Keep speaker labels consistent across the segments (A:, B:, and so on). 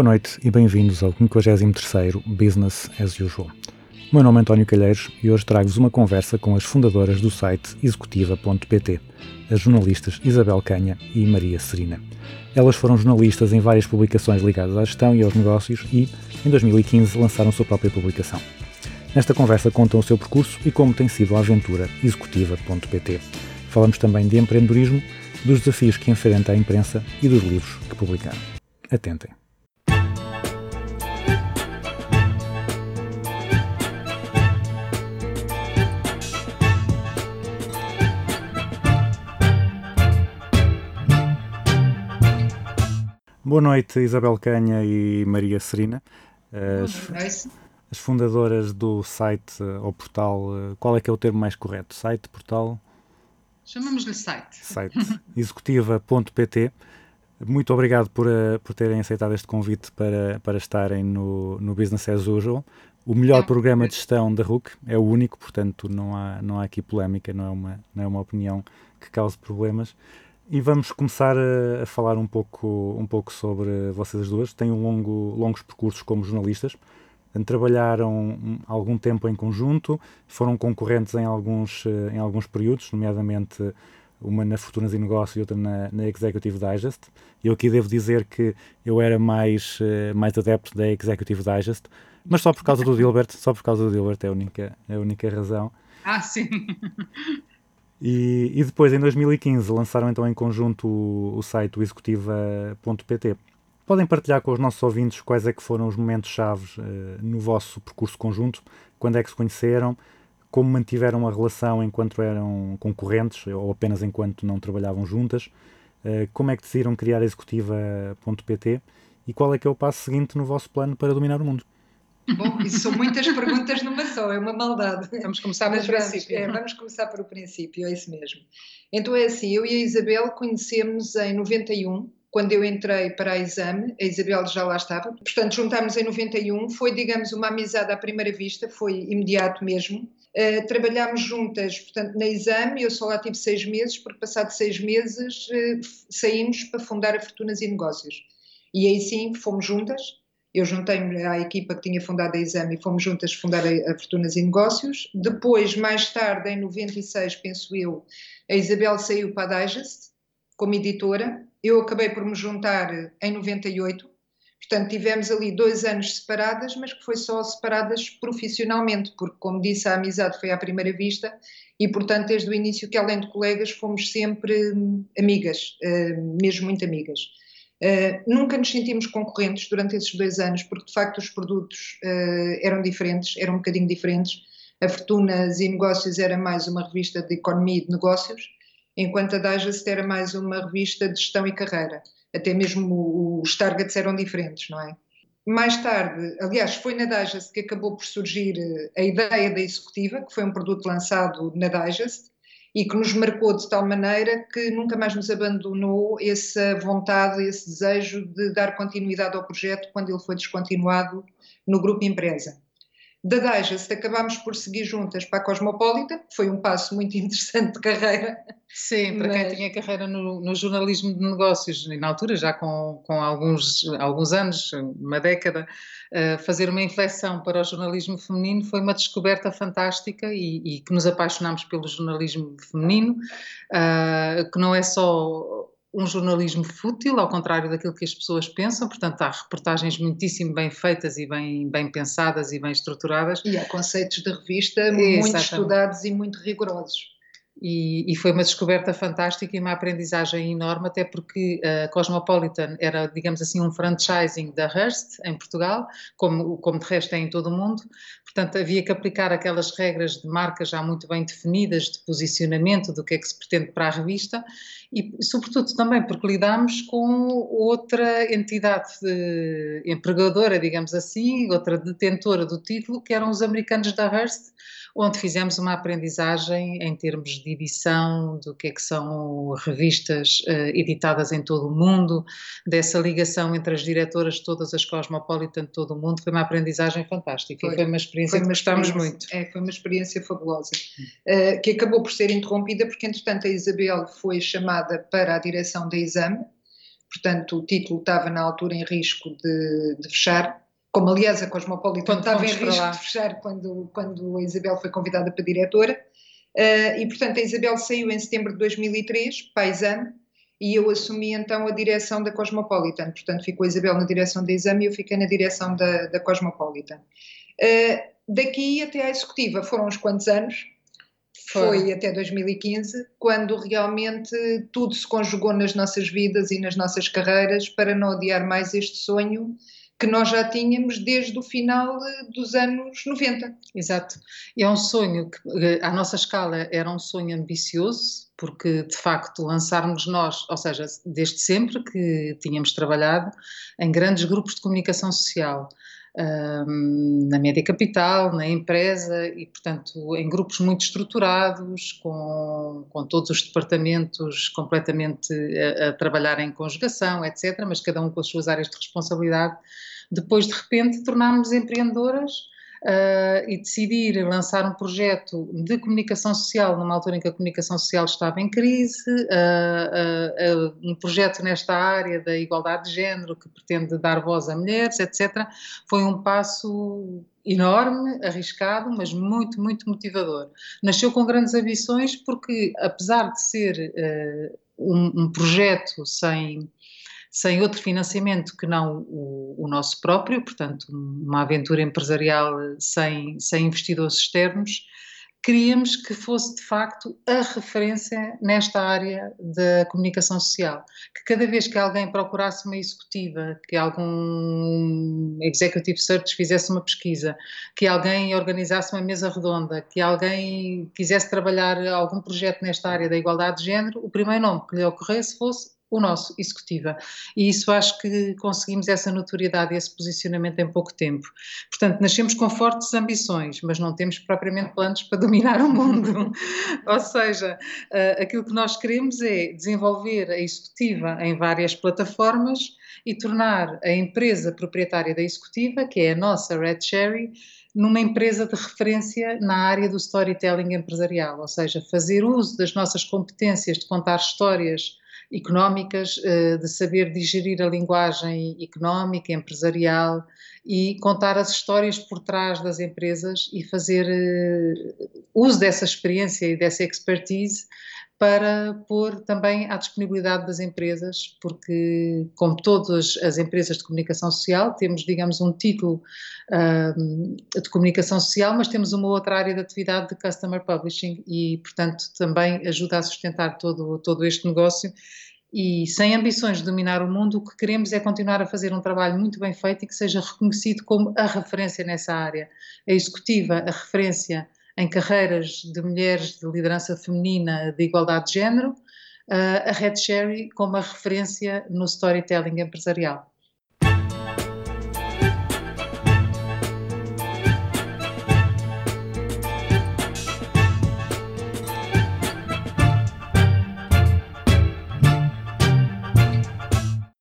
A: Boa noite e bem-vindos ao 53º Business as Usual. O meu nome é António Calheiros e hoje trago-vos uma conversa com as fundadoras do site executiva.pt, as jornalistas Isabel Canha e Maria Serina. Elas foram jornalistas em várias publicações ligadas à gestão e aos negócios e, em 2015, lançaram sua própria publicação. Nesta conversa contam o seu percurso e como tem sido a aventura executiva.pt. Falamos também de empreendedorismo, dos desafios que enfrenta a imprensa e dos livros que publicaram. Atentem. Boa noite, Isabel Canha e Maria Serina, as,
B: Noite.
A: as fundadoras do site eh, ou portal. eh, Qual é que é o termo mais correto? Site, portal?
B: Chamamos-lhe site.
A: Site executiva.pt. Muito obrigado por, eh, por terem aceitado este convite para, para estarem no, no Business as Usual. O melhor
B: É.
A: programa de gestão da RUC é o único, portanto não há, não há aqui polémica, não é, uma, não é uma opinião que cause problemas. E vamos começar a, a falar um pouco, um pouco sobre vocês as duas. Têm um longo, longos percursos como jornalistas. Trabalharam um- algum tempo em conjunto, foram concorrentes em alguns, eh, em alguns períodos, nomeadamente uma na Fortunas e Negócios e outra na, na Executive Digest. Eu aqui devo dizer que eu era mais, eh, mais adepto da Executive Digest, mas só por causa do Dilbert, só por causa do Dilbert é a única, é a única razão.
B: Ah, sim.
A: E, e depois, em 2015, lançaram então em conjunto o, o site executiva.pt. Podem partilhar com os nossos ouvintes quais é que foram os momentos chaves eh, no vosso percurso conjunto, quando é que se conheceram, como mantiveram a relação enquanto eram concorrentes ou apenas enquanto não trabalhavam juntas, eh, como é que decidiram criar executiva.pt e qual é que é o passo seguinte no vosso plano para dominar o mundo.
B: Bom, isso são muitas perguntas numa só, é uma maldade.
C: Vamos começar pelo princípio.
B: é, vamos começar pelo princípio, é isso mesmo. Então é assim, eu e a Isabel conhecemos em 91, quando eu entrei para a Exame, a Isabel já lá estava. Portanto, juntámos em 91, foi, digamos, uma amizade à primeira vista, foi imediato mesmo. Uh, trabalhámos juntas, portanto, na Exame, eu só lá tive seis meses, porque passado seis meses uh, saímos para fundar a Fortunas e Negócios. E aí sim, fomos juntas, eu juntei-me à equipa que tinha fundado a Exame e fomos juntas fundar a, Fortunas e Negócios. Depois, mais tarde, em 96, penso eu, a Isabel saiu para a Digest como editora. Eu acabei por me juntar em 98. Portanto, tivemos ali dois anos separadas, mas que foi só separadas profissionalmente, porque, como disse, a amizade foi à primeira vista e, portanto, desde o início que, além de colegas, fomos sempre hum, amigas, hum, mesmo muito amigas. Uh, nunca nos sentimos concorrentes durante esses dois anos, porque de facto os produtos uh, eram diferentes, eram um bocadinho diferentes. A Fortunas e Negócios era mais uma revista de economia e de negócios, enquanto a Digest era mais uma revista de gestão e carreira. Até mesmo os targets eram diferentes, não é? Mais tarde, aliás, foi na Digest que acabou por surgir uh, a ideia da Executiva, que foi um produto lançado na Digest, e que nos marcou de tal maneira que nunca mais nos abandonou essa vontade, esse desejo de dar continuidade ao projeto quando ele foi descontinuado no grupo empresa. Da Digest acabámos por seguir juntas para a Cosmopolitan, que foi um passo muito interessante de carreira.
C: Sim, para
B: Mas-
C: quem tinha carreira no, no jornalismo de negócios, e na altura, já com, com alguns, alguns anos, uma década, eh, fazer uma inflexão para o jornalismo feminino foi uma descoberta fantástica e, e que nos apaixonámos pelo jornalismo feminino, ah, que não é só um jornalismo fútil, ao contrário daquilo que as pessoas pensam, portanto há reportagens muitíssimo bem feitas e bem, bem pensadas e bem estruturadas,
B: E há conceitos de revista muito
C: Exatamente.
B: estudados e muito rigorosos.
C: E, e, foi uma descoberta fantástica e uma aprendizagem enorme, até porque a Cosmopolitan era, digamos assim, um franchising da Hearst em Portugal, como, como de resto é em todo o mundo. Portanto, havia que aplicar aquelas regras de marca já muito bem definidas, de posicionamento, do que é que se pretende para a revista, e sobretudo também porque lidamos com outra entidade empregadora, digamos assim, outra detentora do título, que eram os americanos da Hearst, onde fizemos uma aprendizagem em termos de edição, do que é que são revistas uh, editadas em todo o mundo, dessa ligação entre as diretoras todas as Cosmopolitan de todo o mundo, foi uma aprendizagem fantástica foi, foi uma experiência foi uma que gostámos muito.
B: É, foi uma experiência fabulosa, uh, que acabou por ser interrompida porque entretanto a Isabel foi chamada para a direção da Exame, portanto o título estava na altura em risco de, de fechar, como aliás a Cosmopolitan estava em risco de fechar quando, quando a Isabel foi convidada para diretora, uh, e portanto a Isabel saiu em setembro de 2003 para a Exame, e eu assumi então a direção da Cosmopolitan, portanto ficou a Isabel na direção da Exame e eu fiquei na direção da, da Cosmopolitan. Uh, daqui até à executiva foram uns quantos anos, foi. foi até 2015, quando realmente tudo se conjugou nas nossas vidas e nas nossas carreiras para não adiar mais este sonho que nós já tínhamos desde o final eh, dos anos 90.
C: Exato. E é um sonho que, eh, à nossa escala, era um sonho ambicioso, porque de facto lançarmos nós, ou seja, desde sempre que tínhamos trabalhado em grandes grupos de comunicação social, na média capital, na empresa e, portanto, em grupos muito estruturados, com, com todos os departamentos completamente a, a trabalhar em conjugação, etc., mas cada um com as suas áreas de responsabilidade depois, de repente, tornámos-nos empreendedoras uh, e decidir lançar um projeto de comunicação social numa altura em que a comunicação social estava em crise, uh, um projeto nesta área da igualdade de género que pretende dar voz a mulheres, etc. Foi um passo enorme, arriscado, mas muito, muito motivador. Nasceu com grandes ambições porque, apesar de ser um, um projeto sem sem outro financiamento que não o, o, nosso próprio, portanto, uma aventura empresarial sem, sem investidores externos, queríamos que fosse de facto a referência nesta área da comunicação social. Que cada vez que alguém procurasse uma executiva, que algum executive search fizesse uma pesquisa, que alguém organizasse uma mesa redonda, que alguém quisesse trabalhar algum projeto nesta área da igualdade de género, o primeiro nome que lhe ocorresse fosse o nosso, executiva. E isso acho que conseguimos essa notoriedade e esse posicionamento em pouco tempo. Portanto, nascemos com fortes ambições, mas não temos propriamente planos para dominar o mundo. Ou seja, uh, aquilo que nós queremos é desenvolver a executiva em várias plataformas e tornar a empresa proprietária da executiva, que é a nossa Red Cherry, numa empresa de referência na área do storytelling empresarial, ou seja, fazer uso das nossas competências de contar histórias económicas, eh, de saber digerir a linguagem económica, empresarial e contar as histórias por trás das empresas e fazer eh, uso dessa experiência e dessa expertise para pôr também à disponibilidade das empresas, porque, como todas as empresas de comunicação social, temos, digamos, um título uh, de comunicação social, mas temos uma outra área de atividade de customer publishing e, portanto, também ajuda a sustentar todo, todo este negócio. E sem ambições de dominar o mundo, o que queremos é continuar a fazer um trabalho muito bem feito e que seja reconhecido como a referência nessa área. A executiva, a referência em carreiras de mulheres de liderança feminina de igualdade de género, a Red Cherry como a referência no storytelling empresarial.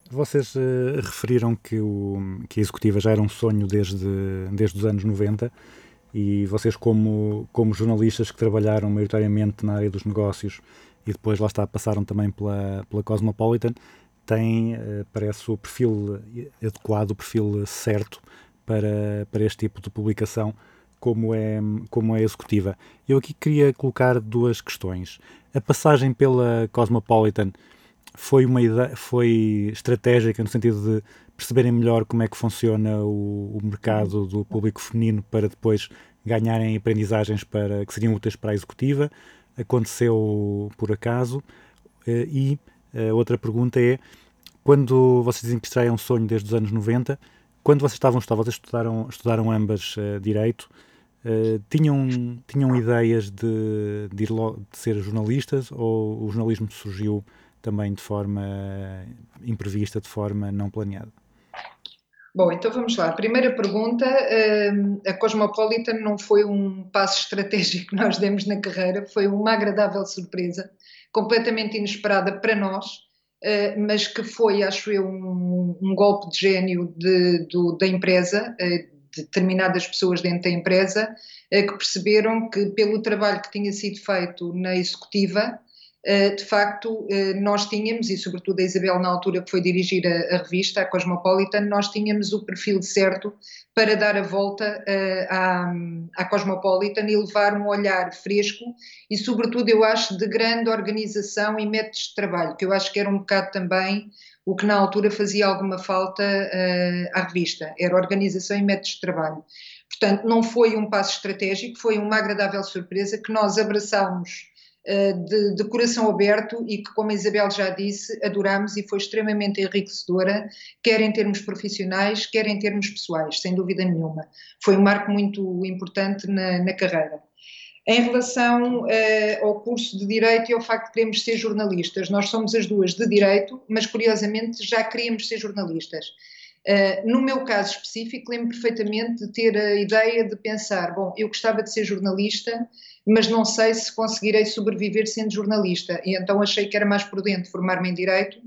A: Vocês uh, referiram que, o, que a executiva já era um sonho desde, desde os anos 90 e vocês, como, como jornalistas que trabalharam maioritariamente na área dos negócios e depois lá está, passaram também pela, pela Cosmopolitan, têm, uh, parece, o perfil adequado, o perfil certo para, para este tipo de publicação, como é, como é executiva. Eu aqui queria colocar duas questões. A passagem pela Cosmopolitan foi uma ideia, foi estratégica no sentido de perceberem melhor como é que funciona o, o mercado do público feminino para depois ganharem aprendizagens para, que seriam úteis para a executiva. aconteceu por acaso? e a outra pergunta é, quando vocês dizem que isto é um sonho desde os anos 90, quando vocês estavam a estudar, vocês estudaram, estudaram ambas Direito, Uh, tinham, tinham ideias de, de, de ser jornalistas ou o jornalismo surgiu também de forma imprevista, de forma não planeada?
B: Bom, então vamos lá. Primeira pergunta: a Cosmopolitan não foi um passo estratégico que nós demos na carreira, foi uma agradável surpresa, completamente inesperada para nós, eh, mas que foi, acho eu, um, um golpe de gênio de, da empresa, eh, de determinadas pessoas dentro da empresa, eh, que perceberam que, pelo trabalho que tinha sido feito na executiva, de facto, eh, nós tínhamos, e sobretudo a Isabel, na altura que foi dirigir a, a revista, a Cosmopolitan, nós tínhamos o perfil certo para dar a volta uh, à, à Cosmopolitan e levar um olhar fresco e, sobretudo, eu acho, de grande organização e métodos de trabalho, que eu acho que era um bocado também o que na altura fazia alguma falta à revista, era organização e métodos de trabalho. Portanto, não foi um passo estratégico, foi uma agradável surpresa que nós abraçámos eh, de, de, coração aberto e que, como a Isabel já disse, adoramos e foi extremamente enriquecedora, quer em termos profissionais, quer em termos pessoais, sem dúvida nenhuma. Foi um marco muito importante na, na carreira. Em relação uh, ao curso de Direito e ao facto de queremos ser jornalistas, nós somos as duas de Direito, mas curiosamente já queríamos ser jornalistas. Uh, no meu caso específico, lembro perfeitamente de ter a ideia de pensar: bom, eu gostava de ser jornalista, mas não sei se conseguirei sobreviver sendo jornalista. E então achei que era mais prudente formar-me em Direito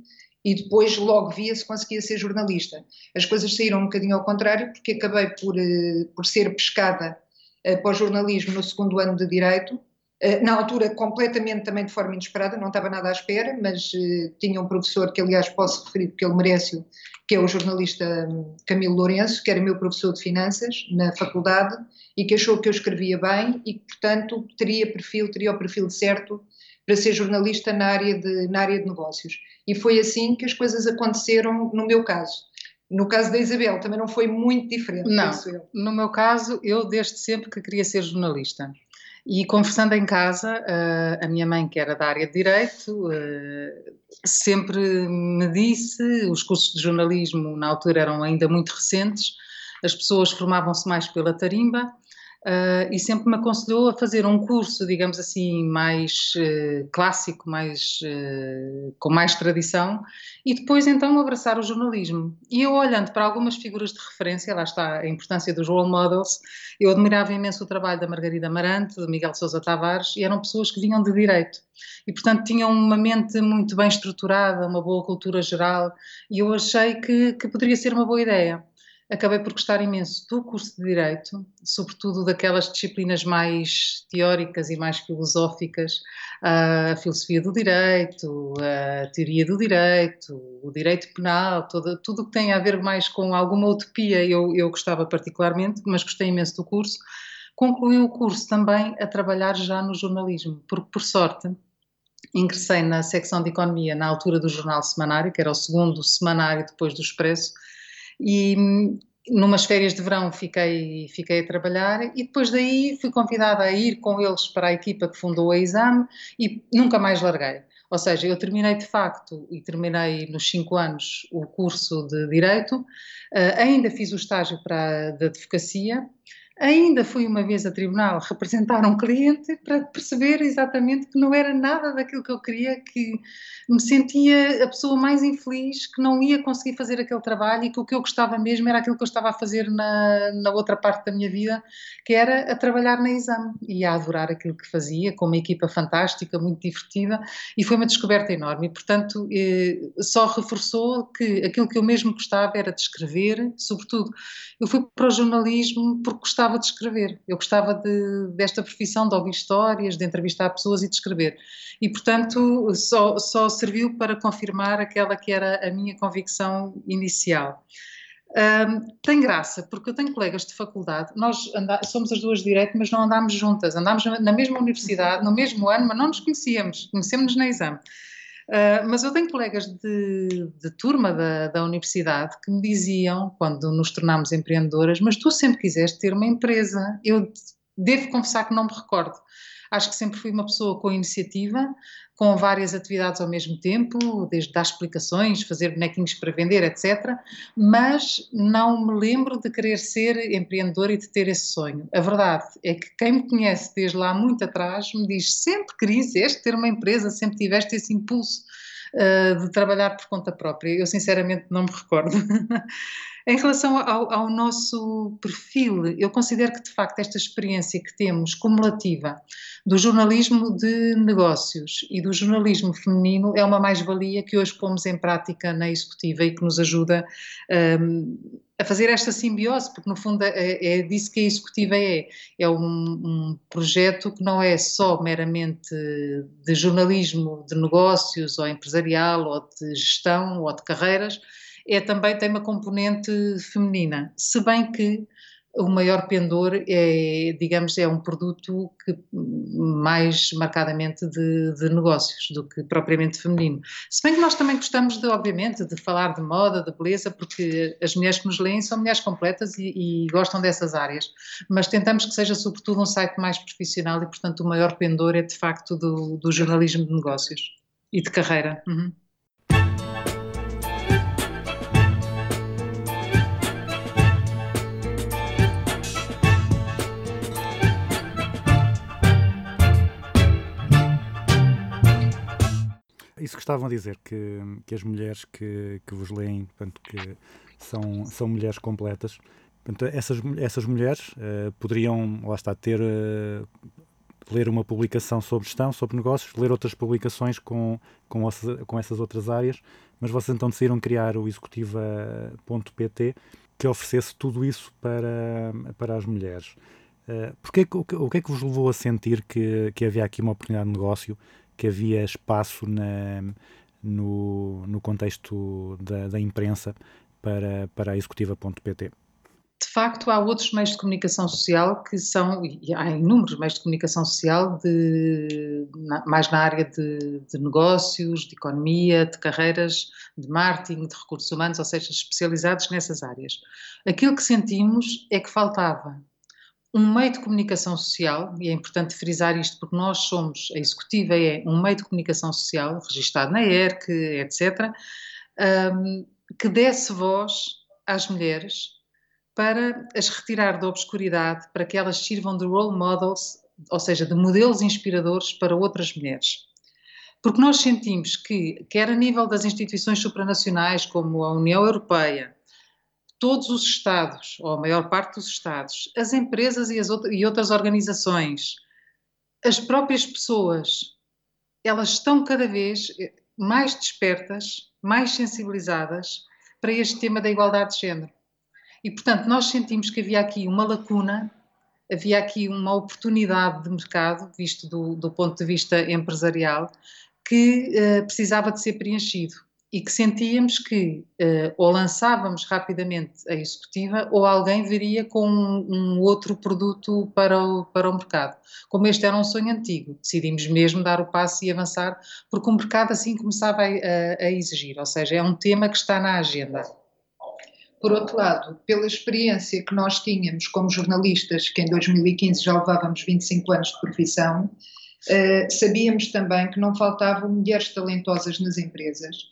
B: e depois logo via se conseguia ser jornalista. As coisas saíram um bocadinho ao contrário, porque acabei por, uh, por ser pescada uh, para o jornalismo no segundo ano de Direito. Na altura, completamente também de forma inesperada, não estava nada à espera, mas tinha um professor que, aliás, posso referir porque ele merece que é o jornalista hum, Camilo Lourenço, que era meu professor de finanças na faculdade e que achou que eu escrevia bem e que, portanto, teria perfil, teria o perfil certo para ser jornalista na área de, na área de negócios. E foi assim que as coisas aconteceram no meu caso. No caso da Isabel também não foi muito diferente.
C: Não, no meu caso, eu desde sempre que queria ser jornalista. E conversando em casa, eh, a minha mãe, que era da área de Direito, eh, sempre me disse, os cursos de jornalismo na altura eram ainda muito recentes, as pessoas formavam-se mais pela tarimba, Uh, e sempre me aconselhou a fazer um curso, digamos assim, mais uh, clássico, mais, uh, com mais tradição, e depois então abraçar o jornalismo. E eu olhando para algumas figuras de referência, lá está a importância dos role models, eu admirava imenso o trabalho da Margarida Marante, do Miguel Sousa Tavares, e eram pessoas que vinham de direito. E, portanto, tinham uma mente muito bem estruturada, uma boa cultura geral, e eu achei que, que poderia ser uma boa ideia acabei por gostar imenso do curso de Direito, sobretudo daquelas disciplinas mais teóricas e mais filosóficas, a filosofia do direito, a teoria do direito, o direito penal, tudo o que tem a ver mais com alguma utopia eu, eu gostava particularmente, mas gostei imenso do curso. Concluí o curso também a trabalhar já no jornalismo, porque por sorte ingressei na secção de economia na altura do jornal semanário, que era o segundo semanário depois do Expresso, e numas férias de verão fiquei, fiquei a trabalhar e depois daí fui convidada a ir com eles para a equipa que fundou a Exame e nunca mais larguei. Ou seja, eu terminei de facto e terminei nos cinco anos o curso de Direito, uh, ainda fiz o estágio para de Advocacia, Ainda fui uma vez a tribunal representar um cliente para perceber exatamente que não era nada daquilo que eu queria, que me sentia a pessoa mais infeliz, que não ia conseguir fazer aquele trabalho e que o que eu gostava mesmo era aquilo que eu estava a fazer na, na outra parte da minha vida, que era a trabalhar na exame e a adorar aquilo que fazia, com uma equipa fantástica, muito divertida e foi uma descoberta enorme. E, portanto, eh, só reforçou que aquilo que eu mesmo gostava era de escrever, sobretudo. Eu fui para o jornalismo porque gostava gostava de escrever, eu gostava de, desta profissão, de ouvir histórias, de entrevistar pessoas e de escrever. E, portanto, só, só serviu para confirmar aquela que era a minha convicção inicial. Um, tem graça, porque eu tenho colegas de faculdade, nós anda, somos as duas de mas não andámos juntas, andámos na mesma universidade, no mesmo ano, mas não nos conhecíamos, conhecemos-nos na exame. Uh, mas eu tenho colegas de, de turma da, da, universidade que me diziam, quando nos tornámos empreendedoras, mas tu sempre quiseste ter uma empresa. Eu devo confessar que não me recordo. Acho que sempre fui uma pessoa com iniciativa, com várias atividades ao mesmo tempo, desde dar explicações, fazer bonequinhos para vender, etc. Mas não me lembro de querer ser empreendedora e de ter esse sonho. A verdade é que quem me conhece desde lá muito atrás me diz sempre quiseste ter uma empresa, sempre tiveste esse impulso uh, de trabalhar por conta própria. Eu sinceramente não me recordo. Em relação ao, ao, nosso perfil, eu considero que de facto esta experiência que temos cumulativa do jornalismo de negócios e do jornalismo feminino é uma mais-valia que hoje pomos em prática na executiva e que nos ajuda um, a fazer esta simbiose, porque no fundo é, é disso que a executiva é. É um, um, projeto que não é só meramente de jornalismo de negócios ou empresarial ou de gestão ou de carreiras, é também tem uma componente feminina, se bem que o maior pendor é, digamos, é um produto que mais marcadamente de, de, negócios do que propriamente feminino. Se bem que nós também gostamos de, obviamente, de falar de moda, de beleza, porque as mulheres que nos leem são mulheres completas e, e gostam dessas áreas, mas tentamos que seja sobretudo um site mais profissional e, portanto, o maior pendor é de facto do, do jornalismo de negócios e de carreira. Uhum.
A: Isso que estavam a dizer, que, que as mulheres que, que vos leem, portanto, que são, são mulheres completas, portanto, essas, essas mulheres uh, poderiam, lá está, ter, uh, ler uma publicação sobre gestão, sobre negócios, ler outras publicações com, com, com essas outras áreas, mas vocês então decidiram criar o executiva.pt que oferecesse tudo isso para, para as mulheres. Uh, porque, o, que, o que é que vos levou a sentir que, que havia aqui uma oportunidade de negócio que havia espaço na, no, no contexto da, da imprensa para, para a executiva.pt?
C: De facto, há outros meios de comunicação social que são, e há inúmeros meios de comunicação social, de, na, mais na área de, de, negócios, de economia, de carreiras, de marketing, de recursos humanos, ou seja, especializados nessas áreas. Aquilo que sentimos é que faltava um meio de comunicação social, e é importante frisar isto porque nós somos, a executiva é um meio de comunicação social, registado na ERC, etc., um, que desse voz às mulheres para as retirar da obscuridade, para que elas sirvam de role models, ou seja, de modelos inspiradores para outras mulheres. Porque nós sentimos que, quer a nível das instituições supranacionais, como a União Europeia, todos os Estados, ou a maior parte dos Estados, as empresas e, as outras, e outras organizações, as próprias pessoas, elas estão cada vez mais despertas, mais sensibilizadas para este tema da igualdade de género. E, portanto, nós sentimos que havia aqui uma lacuna, havia aqui uma oportunidade de mercado, visto do, do ponto de vista empresarial, que uh, precisava de ser preenchido e que sentíamos que uh, ou lançávamos rapidamente a executiva ou alguém viria com um, um, outro produto para o, para o mercado. Como este era um sonho antigo, decidimos mesmo dar o passo e avançar, porque o mercado assim começava a, a, a exigir, ou seja, é um tema que está na agenda.
B: Por outro lado, pela experiência que nós tínhamos como jornalistas, que em 2015 já levávamos 25 anos de profissão, uh, sabíamos também que não faltavam mulheres talentosas nas empresas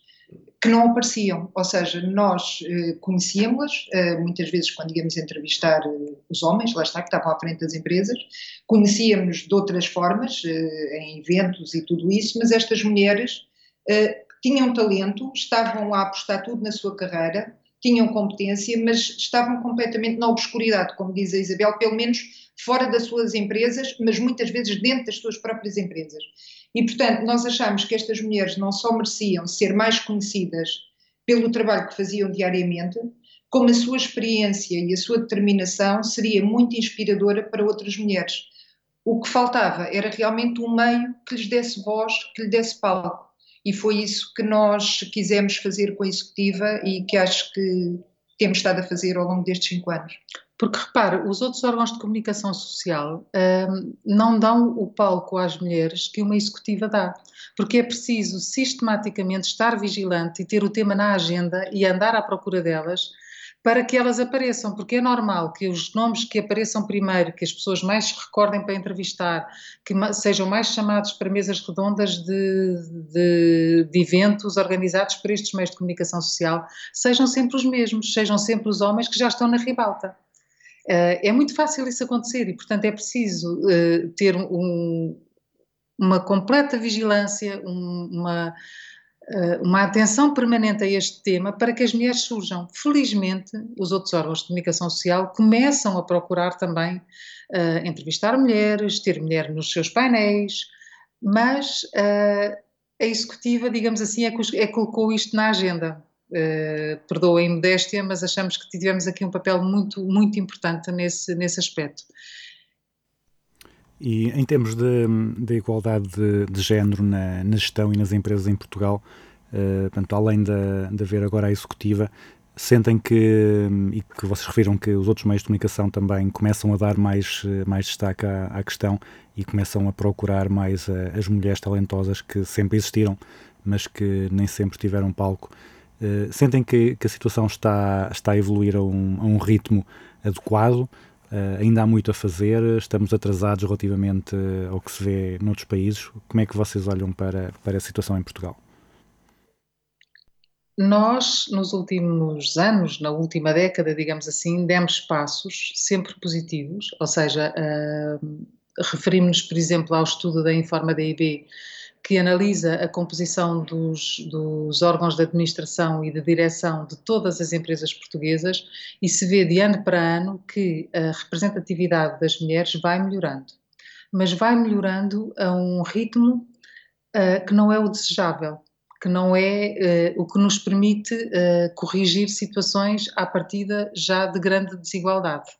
B: que não apareciam, ou seja, nós eh, conhecíamos-las, eh, muitas vezes quando íamos entrevistar eh, os homens, lá está, que estavam à frente das empresas, conhecíamos de outras formas, eh, em eventos e tudo isso, mas estas mulheres eh, tinham talento, estavam a apostar tudo na sua carreira, tinham competência, mas estavam completamente na obscuridade, como diz a Isabel, pelo menos fora das suas empresas, mas muitas vezes dentro das suas próprias empresas. E, portanto, nós achamos que estas mulheres não só mereciam ser mais conhecidas pelo trabalho que faziam diariamente, como a sua experiência e a sua determinação seria muito inspiradora para outras mulheres. O que faltava era realmente um meio que lhes desse voz, que lhe desse palco. E foi isso que nós quisemos fazer com a executiva e que acho que temos estado a fazer ao longo destes cinco anos.
C: Porque repare, os outros órgãos de comunicação social um, não dão o palco às mulheres que uma executiva dá. Porque é preciso sistematicamente estar vigilante e ter o tema na agenda e andar à procura delas para que elas apareçam, porque é normal que os nomes que apareçam primeiro, que as pessoas mais se recordem para entrevistar, que sejam mais chamados para mesas redondas de, de, de, eventos organizados por estes meios de comunicação social, sejam sempre os mesmos, sejam sempre os homens que já estão na ribalta. Uh, é muito fácil isso acontecer e, portanto, é preciso uh, ter um, uma completa vigilância, um, uma eh, uma atenção permanente a este tema para que as mulheres surjam. Felizmente, os outros órgãos de comunicação social começam a procurar também uh, entrevistar mulheres, ter mulher nos seus painéis, mas uh, a executiva, digamos assim, é é colocou isto na agenda. Uh, perdoa a imodéstia, mas achamos que tivemos aqui um papel muito, muito importante nesse, nesse aspecto.
A: E em termos de igualdade de, de género na, na, gestão e nas empresas em Portugal, uh, portanto, além de, haver agora a executiva, sentem que, e que vocês referiram que os outros meios de comunicação também começam a dar mais, mais destaque à, à questão e começam a procurar mais a, as mulheres talentosas que sempre existiram, mas que nem sempre tiveram palco. Uh, sentem que, que, a situação está, está a evoluir a um, a um ritmo adequado? Uh, ainda há muito a fazer, estamos atrasados relativamente ao que se vê noutros países. Como é que vocês olham para, para a situação em Portugal?
C: Nós, nos últimos anos, na última década, digamos assim, demos passos sempre positivos, ou seja, uh, referimos-nos, por exemplo, ao estudo da Informa DIB, que analisa a composição dos, dos, órgãos de administração e de direção de todas as empresas portuguesas e se vê de ano para ano que a representatividade das mulheres vai melhorando. Mas vai melhorando a um ritmo uh, que não é o desejável, que não é uh, o que nos permite uh, corrigir situações à partida já de grande desigualdade.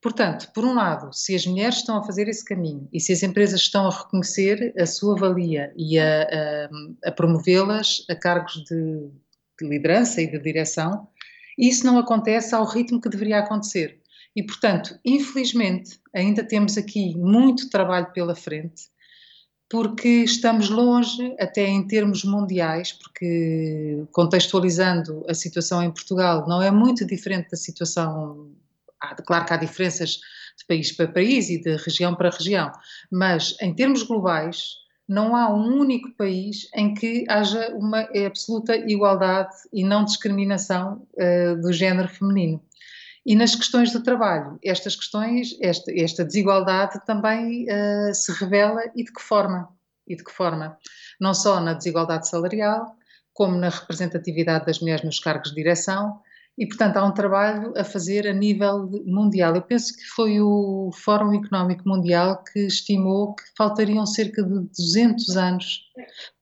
C: Portanto, por um lado, se as mulheres estão a fazer esse caminho e se as empresas estão a reconhecer a sua valia e a, a, a promovê-las a cargos de, de liderança e de direção, isso não acontece ao ritmo que deveria acontecer. E, portanto, infelizmente, ainda temos aqui muito trabalho pela frente, porque estamos longe, até em termos mundiais, porque contextualizando a situação em Portugal, não é muito diferente da situação claro que há diferenças de país para país e de região para região, mas em termos globais, não há um único país em que haja uma absoluta igualdade e não discriminação uh, do género feminino. E nas questões do trabalho, estas questões, esta, esta desigualdade também uh, se revela e de que forma? E de que forma? Não só na desigualdade salarial, como na representatividade das mulheres nos cargos de direção, e, portanto, há um trabalho a fazer a nível mundial. Eu penso que foi o Fórum Económico Mundial que estimou que faltariam cerca de 200 anos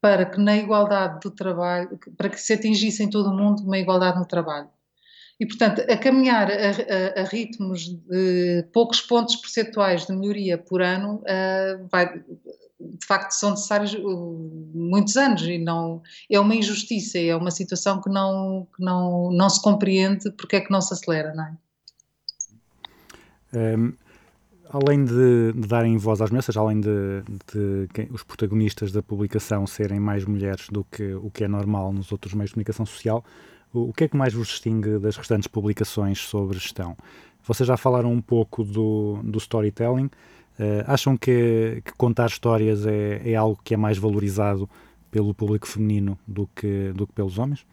C: para que na igualdade do trabalho, para que se atingisse em todo o mundo uma igualdade no trabalho. E, portanto, a caminhar a, a, a ritmos de poucos pontos percentuais de melhoria por ano uh, vai, de facto são necessários uh, muitos anos e não é uma injustiça, é uma situação que não, que não, não se compreende porque é que não se acelera, não é?
A: Um, além de, de, darem voz às mulheres, além de, de, os protagonistas da publicação serem mais mulheres do que o que é normal nos outros meios de comunicação social, o, o que é que mais vos distingue das restantes publicações sobre gestão? Vocês já falaram um pouco do, do storytelling, acham que, que, contar histórias é, é, algo que é mais valorizado pelo público feminino do que, do que pelos homens?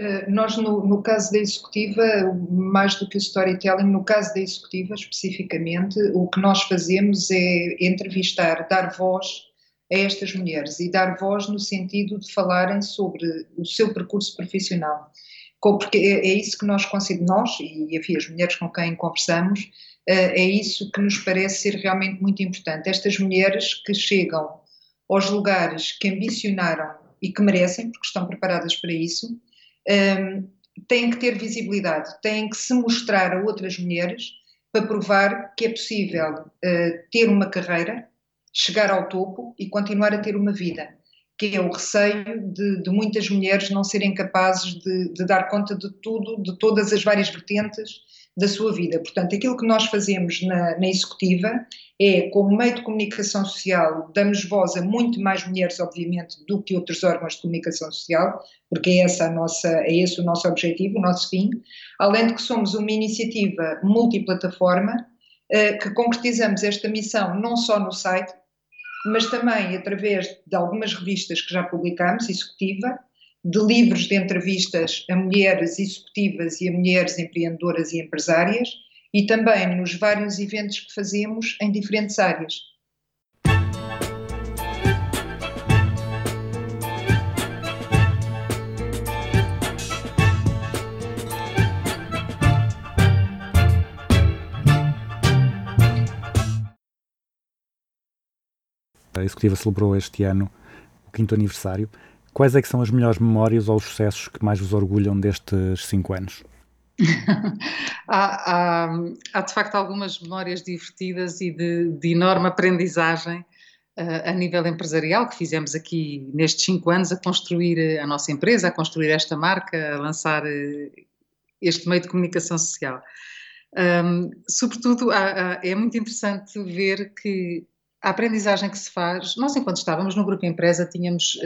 B: Uh, nós, no, no, caso da executiva, mais do que o storytelling, no caso da executiva especificamente, o que nós fazemos é entrevistar, dar voz a estas mulheres e dar voz no sentido de falarem sobre o seu percurso profissional. Porque é, é isso que nós nós e enfim, as mulheres com quem conversamos, eh, é isso que nos parece ser realmente muito importante. Estas mulheres que chegam aos lugares que ambicionaram e que merecem, porque estão preparadas para isso, ehm, têm que ter visibilidade, têm que se mostrar a outras mulheres para provar que é possível eh, ter uma carreira, chegar ao topo e continuar a ter uma vida, que é o receio de, de muitas mulheres não serem capazes de, de, dar conta de tudo, de todas as várias vertentes da sua vida. Portanto, aquilo que nós fazemos na, na executiva é, como meio de comunicação social, damos voz a muito mais mulheres, obviamente, do que outros órgãos de comunicação social, porque é, essa a nossa, é esse o nosso objetivo, o nosso fim, além de que somos uma iniciativa multiplataforma, eh, que concretizamos esta missão não só no site, mas também através de algumas revistas que já publicamos, executiva, de livros de entrevistas a mulheres executivas e a mulheres empreendedoras e empresárias, e também nos vários eventos que fazemos em diferentes áreas.
A: A Executiva celebrou este ano o quinto aniversário. Quais é que são as melhores memórias ou os sucessos que mais vos orgulham destes cinco anos?
C: há, há, há, de facto algumas memórias divertidas e de, de enorme aprendizagem uh, a nível empresarial que fizemos aqui nestes cinco anos a construir a nossa empresa, a construir esta marca, a lançar uh, este meio de comunicação social. Um, sobretudo, há, há, é muito interessante ver que a aprendizagem que se faz, nós enquanto estávamos no grupo empresa tínhamos,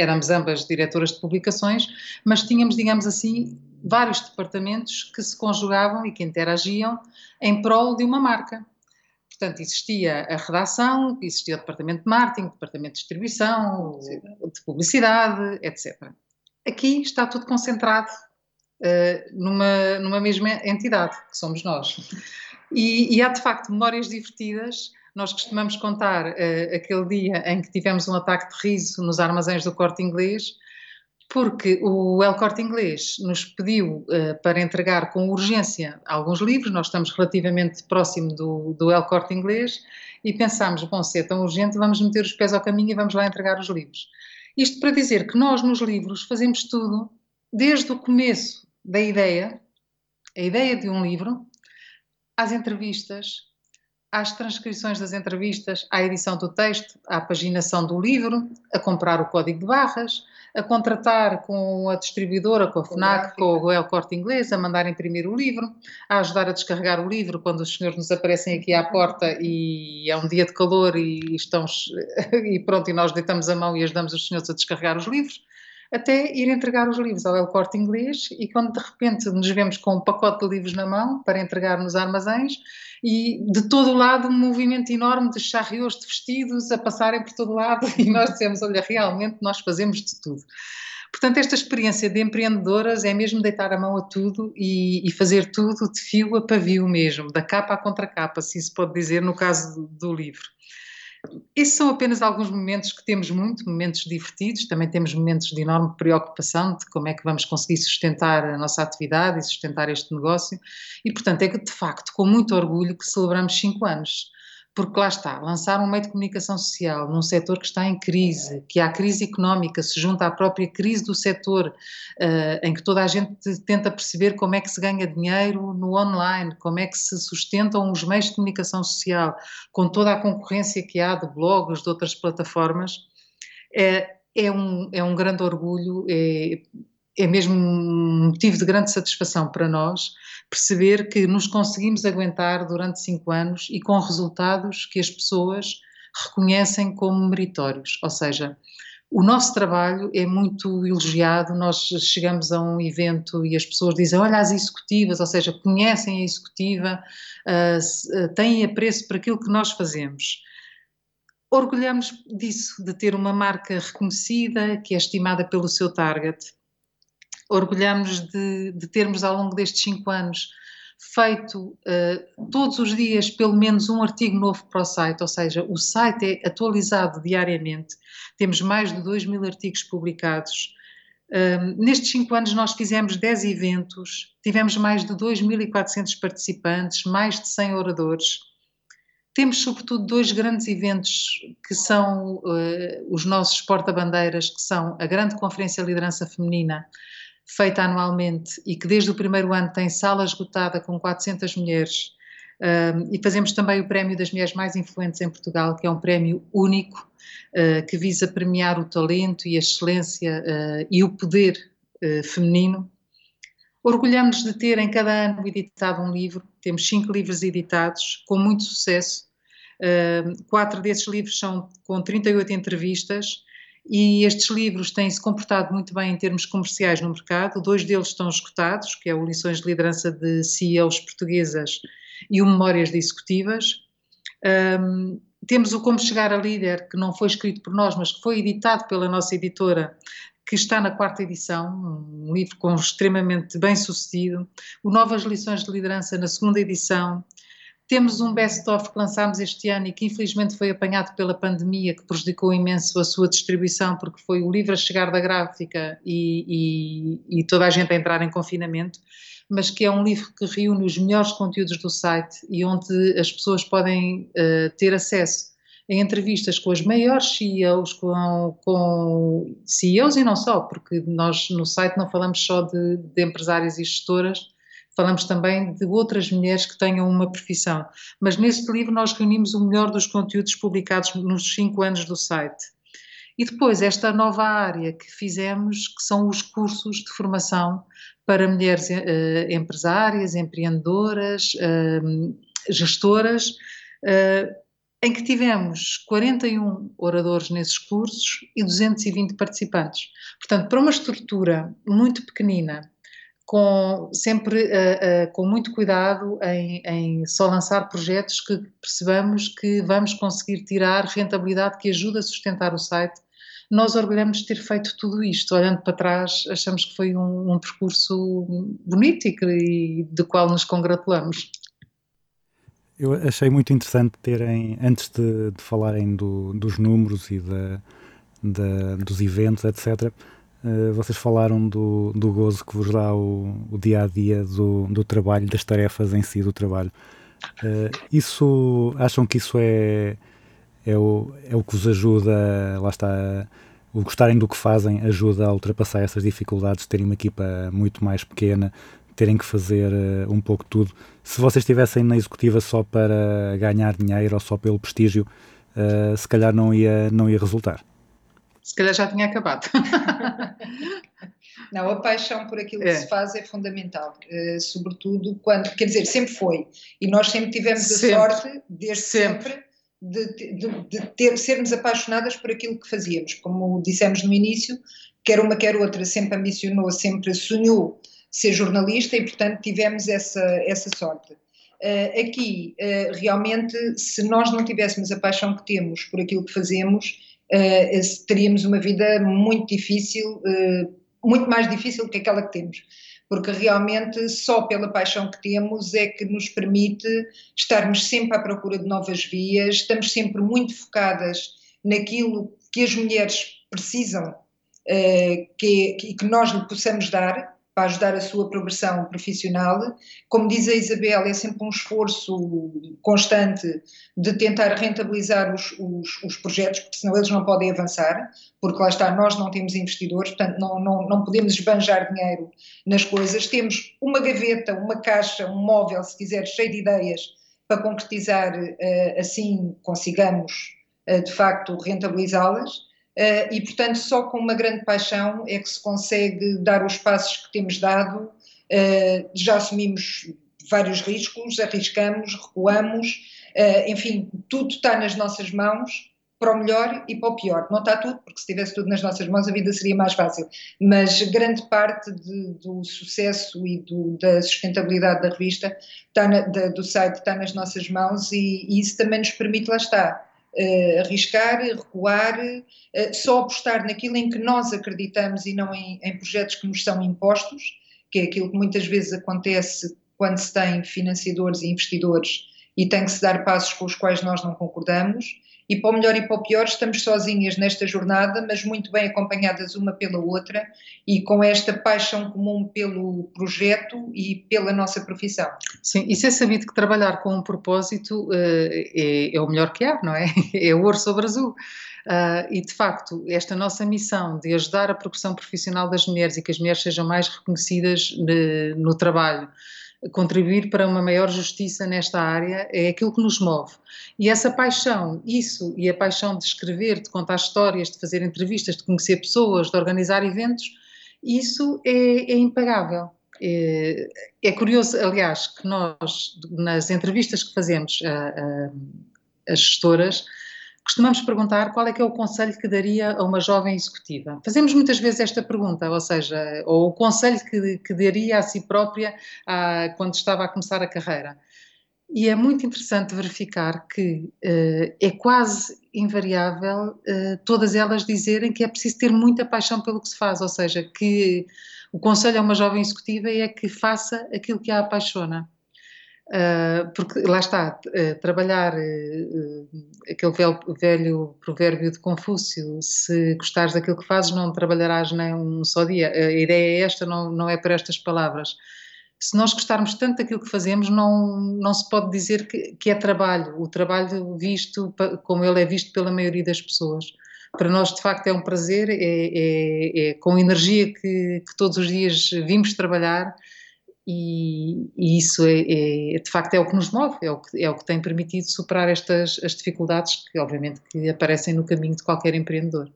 C: éramos ambas diretoras de publicações, mas tínhamos, digamos assim, vários departamentos que se conjugavam e que interagiam em prol de uma marca. Portanto, existia a redação, existia o departamento de marketing, o departamento de distribuição, de publicidade, etc. Aqui está tudo concentrado uh, numa, numa mesma entidade, que somos nós. E, e há, de facto, memórias divertidas nós costumamos contar uh, aquele dia em que tivemos um ataque de riso nos armazéns do corte inglês, porque o El Corte Inglês nos pediu uh, para entregar com urgência alguns livros, nós estamos relativamente próximo do, do El Corte Inglês e pensámos, bom, se é tão urgente, vamos meter os pés ao caminho e vamos lá entregar os livros. Isto para dizer que nós nos livros fazemos tudo, desde o começo da ideia, a ideia de um livro, às entrevistas, às transcrições das entrevistas, à edição do texto, à paginação do livro, a comprar o código de barras, a contratar com a distribuidora, com a FNAC, com o El Corte Inglês, a mandar imprimir o livro, a ajudar a descarregar o livro quando os senhores nos aparecem aqui à porta e é um dia de calor e estamos e pronto, e nós deitamos a mão e ajudamos os senhores a descarregar os livros, até ir entregar os livros ao El Corte Inglês e quando de repente nos vemos com um pacote de livros na mão para entregar nos armazéns e de todo lado um movimento enorme de charrios de vestidos a passarem por todo lado e nós dizemos, olha, realmente nós fazemos de tudo. Portanto, esta experiência de empreendedoras é mesmo deitar a mão a tudo e, e, fazer tudo de fio a pavio mesmo, da capa à contracapa, se se pode dizer no caso do, do livro. Esses são apenas alguns momentos que temos muito, momentos divertidos, também temos momentos de enorme preocupação de como é que vamos conseguir sustentar a nossa atividade e sustentar este negócio. E, portanto, é que, de facto, com muito orgulho que celebramos cinco anos porque lá está, lançar um meio de comunicação social num setor que está em crise, que há crise económica, se junta à própria crise do setor, uh, em que toda a gente tenta perceber como é que se ganha dinheiro no online, como é que se sustentam os meios de comunicação social, com toda a concorrência que há de blogs, de outras plataformas, é, é, um, é um grande orgulho, é, é mesmo um motivo de grande satisfação para nós perceber que nos conseguimos aguentar durante cinco anos e com resultados que as pessoas reconhecem como meritórios. Ou seja, o nosso trabalho é muito elogiado. Nós chegamos a um evento e as pessoas dizem: Olha, as executivas, ou seja, conhecem a executiva, uh, têm apreço por aquilo que nós fazemos. Orgulhamos disso, de ter uma marca reconhecida, que é estimada pelo seu target orgulhamos de, de termos ao longo destes cinco anos feito uh, todos os dias pelo menos um artigo novo para o site, ou seja, o site é atualizado diariamente, temos mais de 2 mil artigos publicados. Uh, nestes cinco anos nós fizemos 10 eventos, tivemos mais de 2.400 participantes, mais de 100 oradores. Temos, sobretudo, dois grandes eventos que são uh, os nossos porta-bandeiras, que são a Grande Conferência Liderança Feminina, feita anualmente e que desde o primeiro ano tem sala esgotada com 400 mulheres. E fazemos também o prémio das mulheres mais influentes em Portugal, que é um prémio único uh, que visa premiar o talento e a excelência uh, e o poder uh, feminino. Orgulhamos de ter em cada ano editado um livro, temos cinco livros editados, com muito sucesso. Quatro desses livros são com 38 entrevistas e estes livros têm-se comportado muito bem em termos comerciais no mercado. Dois deles estão escutados, que é o Lições de Liderança de CEOs Portuguesas e o Memórias de Executivas. Um, temos o Como Chegar a Líder, que não foi escrito por nós, mas que foi editado pela nossa editora, que está na quarta edição, um livro com extremamente bem sucedido. O Novas Lições de Liderança na segunda edição. Temos um best-of que lançámos este ano e que infelizmente foi apanhado pela pandemia, que prejudicou imenso a sua distribuição, porque foi o livro a chegar da gráfica e, e, e toda a gente a entrar em confinamento, mas que é um livro que reúne os melhores conteúdos do site e onde as pessoas podem uh, ter acesso em entrevistas com os maiores CEOs, com, com CEOs e não só, porque nós no site não falamos só de, de empresários e gestoras, falamos também de outras mulheres que tenham uma profissão. Mas neste livro nós reunimos o melhor dos conteúdos publicados nos cinco anos do site. E depois esta nova área que fizemos, que são os cursos de formação para mulheres uh, empresárias, empreendedoras, uh, gestoras, uh, em que tivemos 41 oradores nesses cursos e 220 participantes. Portanto, para uma estrutura muito pequenina, com, sempre uh, uh, com muito cuidado em, em, só lançar projetos que percebamos que vamos conseguir tirar rentabilidade que ajuda a sustentar o site. Nós orgulhamos de ter feito tudo isto. Olhando para trás, achamos que foi um, um percurso bonito e, que, e qual nos congratulamos.
A: Eu achei muito interessante terem, antes de, de falarem do, dos números e da, dos eventos, etc., eh, vocês falaram do, do gozo que vos dá o, o dia a dia do, do trabalho, das tarefas em si do trabalho. Uh, isso, acham que isso é, é, o, é o que vos ajuda, lá está, o gostarem do que fazem ajuda a ultrapassar essas dificuldades, terem uma equipa muito mais pequena, terem que fazer uh, um pouco tudo. Se vocês estivessem na executiva só para ganhar dinheiro ou só pelo prestígio, se calhar não ia, não ia resultar.
C: Se calhar já tinha acabado.
B: não, a paixão por aquilo é. que se faz é fundamental, uh, sobretudo quando, quer dizer, sempre foi. E nós sempre tivemos sempre. a sorte, desde sempre, sempre de, de, de ter, sermos apaixonadas por aquilo que fazíamos. Como dissemos no início, quer uma, quer outra, sempre ambicionou, sempre sonhou ser jornalista e, portanto, tivemos essa, essa sorte. Uh, aqui, uh, realmente, se nós não tivéssemos a paixão que temos por aquilo que fazemos, uh, teríamos uma vida muito difícil, muito mais difícil que aquela que temos. Porque realmente só pela paixão que temos é que nos permite estarmos sempre à procura de novas vias, estamos sempre muito focadas naquilo que as mulheres precisam que, que nós lhe possamos dar, para ajudar a sua progressão profissional. Como diz a Isabel, é sempre um esforço constante de tentar rentabilizar os, os, os, projetos, porque senão eles não podem avançar, porque lá está, nós não temos investidores, portanto não, não, não podemos esbanjar dinheiro nas coisas. Temos uma gaveta, uma caixa, um móvel, se quiser, cheio de ideias para concretizar, eh, assim consigamos eh, de facto rentabilizá-las Uh, e, portanto, só com uma grande paixão é que se consegue dar os passos que temos dado. Uh, já assumimos vários riscos, arriscamos, recuamos, uh, enfim, tudo está nas nossas mãos, para o melhor e para o pior. Não está tudo, porque se tivesse tudo nas nossas mãos a vida seria mais fácil, mas grande parte de, do sucesso e do, da sustentabilidade da revista, está na, da, do site, está nas nossas mãos e, e isso também nos permite, lá está, uh, arriscar, recuar, uh, só apostar naquilo em que nós acreditamos e não em, em, projetos que nos são impostos, que é aquilo que muitas vezes acontece quando se tem financiadores e investidores e tem que se dar passos com os quais nós não concordamos e para o melhor e para o pior estamos sozinhas nesta jornada, mas muito bem acompanhadas uma pela outra e com esta paixão comum pelo projeto e pela nossa profissão.
C: Sim, isso é sabido que trabalhar com um propósito uh, é, é, o melhor que há, não é? É ouro sobre azul. Uh, e de facto, esta nossa missão de ajudar a progressão profissional das mulheres e que as mulheres sejam mais reconhecidas de, no trabalho contribuir para uma maior justiça nesta área é aquilo que nos move. E essa paixão, isso e a paixão de escrever, de contar histórias, de fazer entrevistas, de conhecer pessoas, de organizar eventos, isso é, é impagável. É, é curioso, aliás, que nós, nas entrevistas que fazemos a gestoras, costumamos perguntar qual é que é o conselho que daria a uma jovem executiva. Fazemos muitas vezes esta pergunta, ou seja, ou o conselho que, que daria a si própria a, quando estava a começar a carreira. E é muito interessante verificar que uh, é quase invariável uh, todas elas dizerem que é preciso ter muita paixão pelo que se faz, ou seja, que o conselho a uma jovem executiva é que faça aquilo que a apaixona. Uh, porque lá está, uh, trabalhar uh, aquele velho, velho, provérbio de Confúcio: se gostares daquilo que fazes, não trabalharás nem um só dia. A ideia é esta, não, não é por estas palavras. Se nós gostarmos tanto daquilo que fazemos, não, não se pode dizer que, que é trabalho. O trabalho visto como ele é visto pela maioria das pessoas. Para nós, de facto, é um prazer, é, é, é com energia que, que todos os dias vimos trabalhar e, e isso é, é, de facto é o que nos move, é o que, é o que tem permitido superar estas as dificuldades que obviamente que aparecem no caminho de qualquer empreendedor.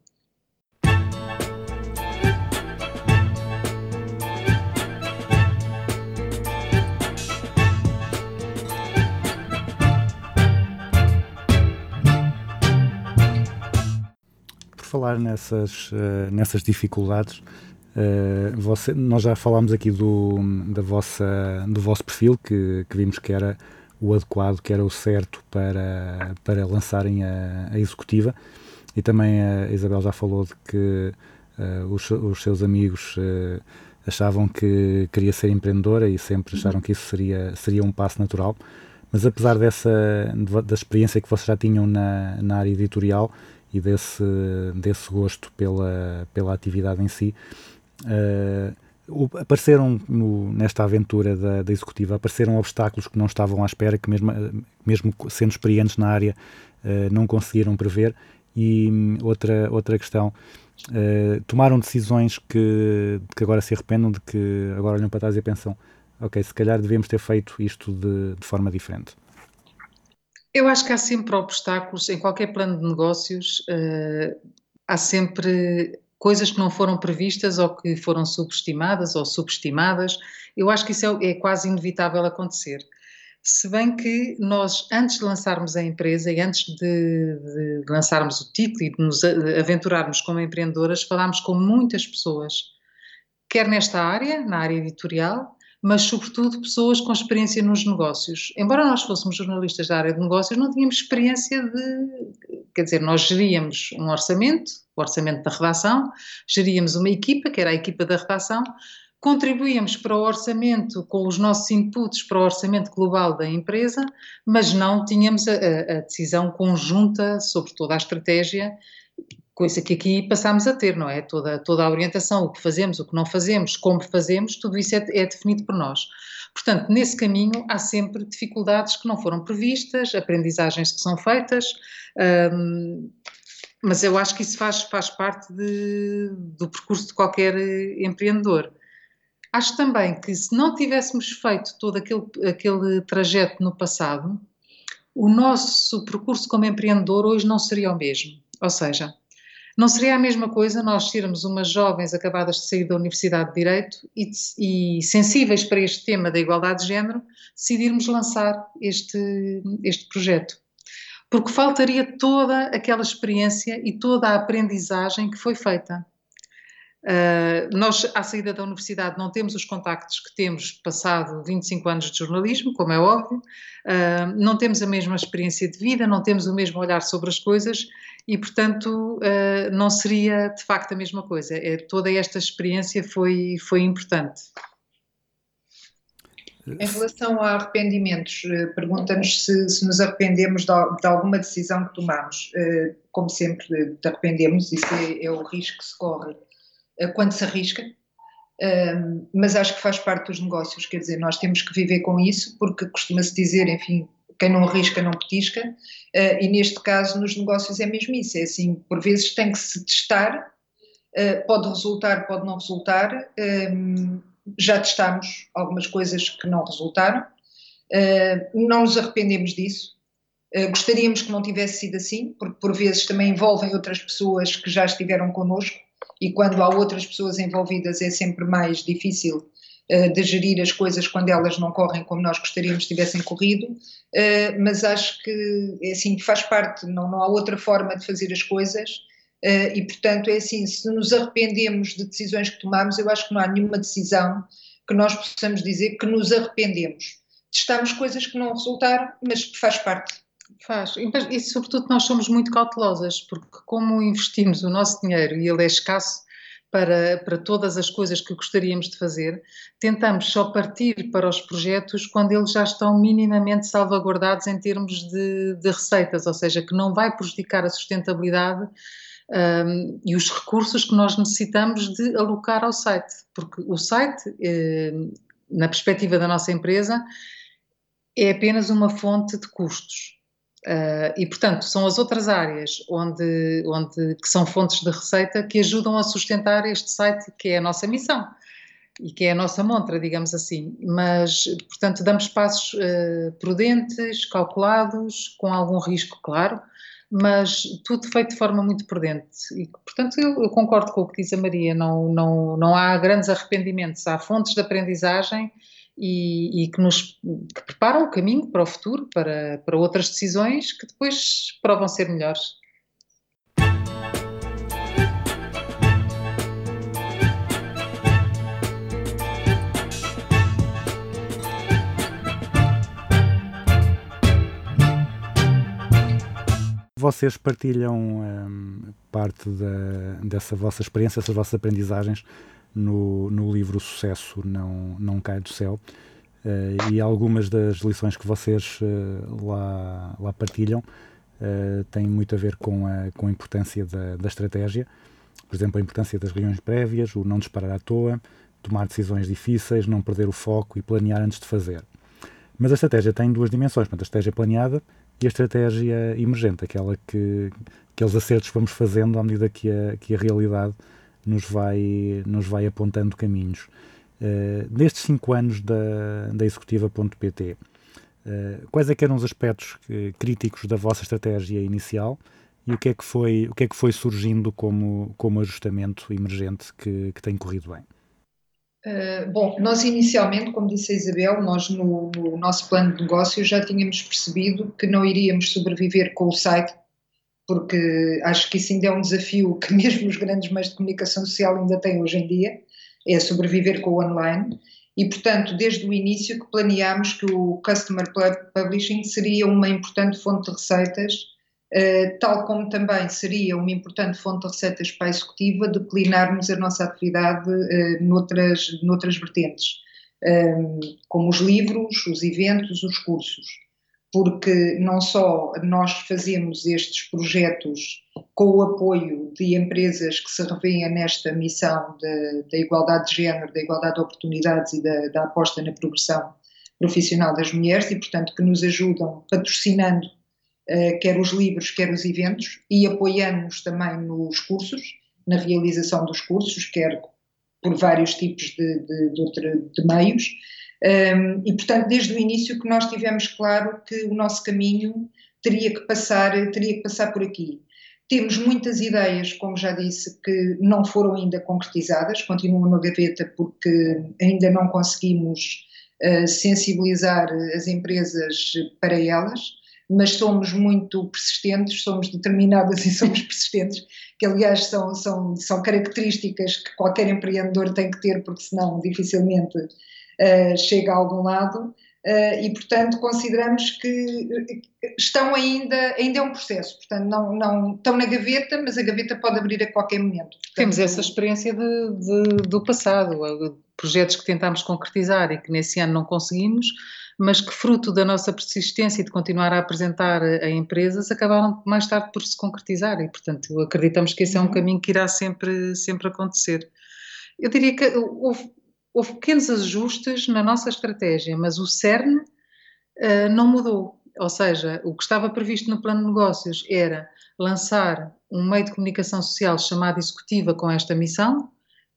A: Falar nessas, uh, nessas dificuldades, Uh, você, nós já falámos aqui do, da vossa, do vosso perfil, que, que, vimos que era o adequado, que era o certo para, para lançarem a, a executiva. E também a Isabel já falou de que uh, os, os, seus amigos uh, achavam que queria ser empreendedora e sempre acharam que isso seria, seria um passo natural. Mas apesar dessa da experiência que vocês já tinham na, na área editorial e desse, desse gosto pela, pela atividade em si, Uh, apareceram no, nesta aventura da, da, executiva apareceram obstáculos que não estavam à espera que mesmo, mesmo sendo experientes na área uh, não conseguiram prever. E um, outra outra questão uh, tomaram decisões que, que agora se arrependam de que agora olham para trás e pensam ok se calhar devemos ter feito isto de, de forma diferente.
C: Eu acho que há sempre obstáculos em qualquer plano de negócios há sempre coisas que não foram previstas ou que foram subestimadas ou subestimadas. Eu acho que isso é, é quase inevitável acontecer. Se bem que nós, antes de lançarmos a empresa e antes de, de lançarmos o título e de nos aventurarmos como empreendedoras, falámos com muitas pessoas, quer nesta área, na área editorial, mas sobretudo pessoas com experiência nos negócios. Embora nós fôssemos jornalistas da área de negócios, não tínhamos experiência de. Quer dizer, nós geríamos um orçamento, o orçamento da redação, geríamos uma equipa, que era a equipa da redação, contribuíamos para o orçamento com os nossos inputs para o orçamento global da empresa, mas não tínhamos a, a decisão conjunta sobre toda a estratégia coisa que aqui passamos a ter, não é? Toda, toda a orientação, o que fazemos, o que não fazemos, como fazemos, tudo isso é, é definido por nós. Portanto, nesse caminho há sempre dificuldades que não foram previstas, aprendizagens que são feitas, hum, mas eu acho que isso faz, faz parte de, do percurso de qualquer empreendedor. Acho também que se não tivéssemos feito todo aquele, aquele trajeto no passado, o nosso percurso como empreendedor hoje não seria o mesmo. Ou seja, não seria a mesma coisa nós sermos umas jovens acabadas de sair da Universidade de Direito e, e sensíveis para este tema da igualdade de género, decidirmos lançar este, este projeto. Porque faltaria toda aquela experiência e toda a aprendizagem que foi feita. Uh, nós, à saída da universidade, não temos os contactos que temos passado 25 anos de jornalismo, como é óbvio, uh, não temos a mesma experiência de vida, não temos o mesmo olhar sobre as coisas e, portanto, uh, não seria de facto a mesma coisa. É, toda esta experiência foi, foi importante.
B: Em relação a arrependimentos, pergunta-nos se, se, nos arrependemos de, de, alguma decisão que tomamos. Como sempre, arrependemos, isso é, é o risco que se corre eh, quando se arrisca, um, mas acho que faz parte dos negócios, quer dizer, nós temos que viver com isso, porque costuma-se dizer, enfim, quem não arrisca não petisca, uh, e neste caso nos negócios é mesmo isso, é assim, por vezes tem que se testar, pode resultar, pode não resultar, já testámos algumas coisas que não resultaram, não nos arrependemos disso, gostaríamos que não tivesse sido assim, porque por vezes também envolvem outras pessoas que já estiveram connosco, e quando há outras pessoas envolvidas é sempre mais difícil uh, de gerir as coisas quando elas não correm como nós gostaríamos que tivessem corrido, uh, mas acho que é assim, faz parte, não, não há outra forma de fazer as coisas. Uh, e portanto é assim, se nos arrependemos de decisões que tomamos, eu acho que não há nenhuma decisão que nós possamos dizer que nos arrependemos. Testamos coisas que não resultaram, mas faz parte.
C: Faz, e, sobretudo nós somos muito cautelosas, porque como investimos o nosso dinheiro e ele é escasso para, para todas as coisas que gostaríamos de fazer, tentamos só partir para os projetos quando eles já estão minimamente salvaguardados em termos de, de receitas, ou seja, que não vai prejudicar a sustentabilidade um, e os recursos que nós necessitamos de alocar ao site, porque o site, eh, na perspectiva da nossa empresa, é apenas uma fonte de custos. Uh, e, portanto, são as outras áreas onde, onde, que são fontes de receita que ajudam a sustentar este site, que é a nossa missão e que é a nossa montra, digamos assim. Mas, portanto, damos passos uh, prudentes, calculados, com algum risco, claro, mas tudo feito de forma muito prudente. E, portanto, eu, eu, concordo com o que diz a Maria, não, não, não há grandes arrependimentos, há fontes de aprendizagem e, e que nos que preparam o caminho para o futuro, para, para outras decisões que depois provam ser melhores.
A: vocês partilham um, parte da, dessa vossa experiência, essas vossas aprendizagens no, no livro Sucesso Não, Não Cai do Céu. Uh, e algumas das lições que vocês uh, lá, lá partilham uh, têm muito a ver com a, com a importância da, da estratégia. Por exemplo, a importância das reuniões prévias, o não disparar à toa, tomar decisões difíceis, não perder o foco e planear antes de fazer. Mas a estratégia tem duas dimensões, a estratégia planeada e a estratégia emergente, aquela que aqueles acertos que vamos fazendo à medida que a, que a realidade nos vai, nos vai apontando caminhos. Uh, nestes cinco anos da, da Executiva.pt, uh, eh, quais é eram os aspectos críticos da vossa estratégia inicial e o que é que foi, o que é que foi surgindo como, como ajustamento emergente que, que tem corrido bem?
B: Uh, bom, nós inicialmente, como disse a Isabel, nós no, no, nosso plano de negócio já tínhamos percebido que não iríamos sobreviver com o site, porque acho que isso ainda é um desafio que mesmo os grandes meios de comunicação social ainda têm hoje em dia, é sobreviver com o online. E, portanto, desde o início que planeámos que o Customer Publishing seria uma importante fonte de receitas Uh, tal como também seria uma importante fonte de receitas para a executiva declinarmos a nossa atividade uh, noutras, noutras vertentes, um, como os livros, os eventos, os cursos, porque não só nós fazemos estes projetos com o apoio de empresas que se revêem nesta missão da igualdade de género, da igualdade de oportunidades e da, aposta na progressão profissional das mulheres e, portanto, que nos ajudam patrocinando uh, quer os livros, quer os eventos, e apoiando-nos também nos cursos, na realização dos cursos, quer por vários tipos de, de, de, de meios. Um, e, portanto, desde o início que nós tivemos claro que o nosso caminho teria que passar, teria que passar por aqui. Temos muitas ideias, como já disse, que não foram ainda concretizadas, continuam na gaveta porque ainda não conseguimos uh, sensibilizar as empresas para elas mas somos muito persistentes, somos determinadas e somos persistentes, que aliás são, são, são características que qualquer empreendedor tem que ter, porque senão dificilmente uh, chega a algum lado. Uh, e portanto consideramos que estão ainda, ainda é um processo, portanto não, não estão na gaveta, mas a gaveta pode abrir a qualquer momento. Portanto,
C: Temos essa experiência de, de, do passado, projetos que tentámos concretizar e que nesse ano não conseguimos, mas que fruto da nossa persistência e de continuar a apresentar a, empresas acabaram mais tarde por se concretizar e, portanto, acreditamos que esse é um uhum. caminho que irá sempre, sempre acontecer. Eu diria que houve, houve pequenos ajustes na nossa estratégia, mas o CERN uh, não mudou. Ou seja, o que estava previsto no plano de negócios era lançar um meio de comunicação social chamado Executiva com esta missão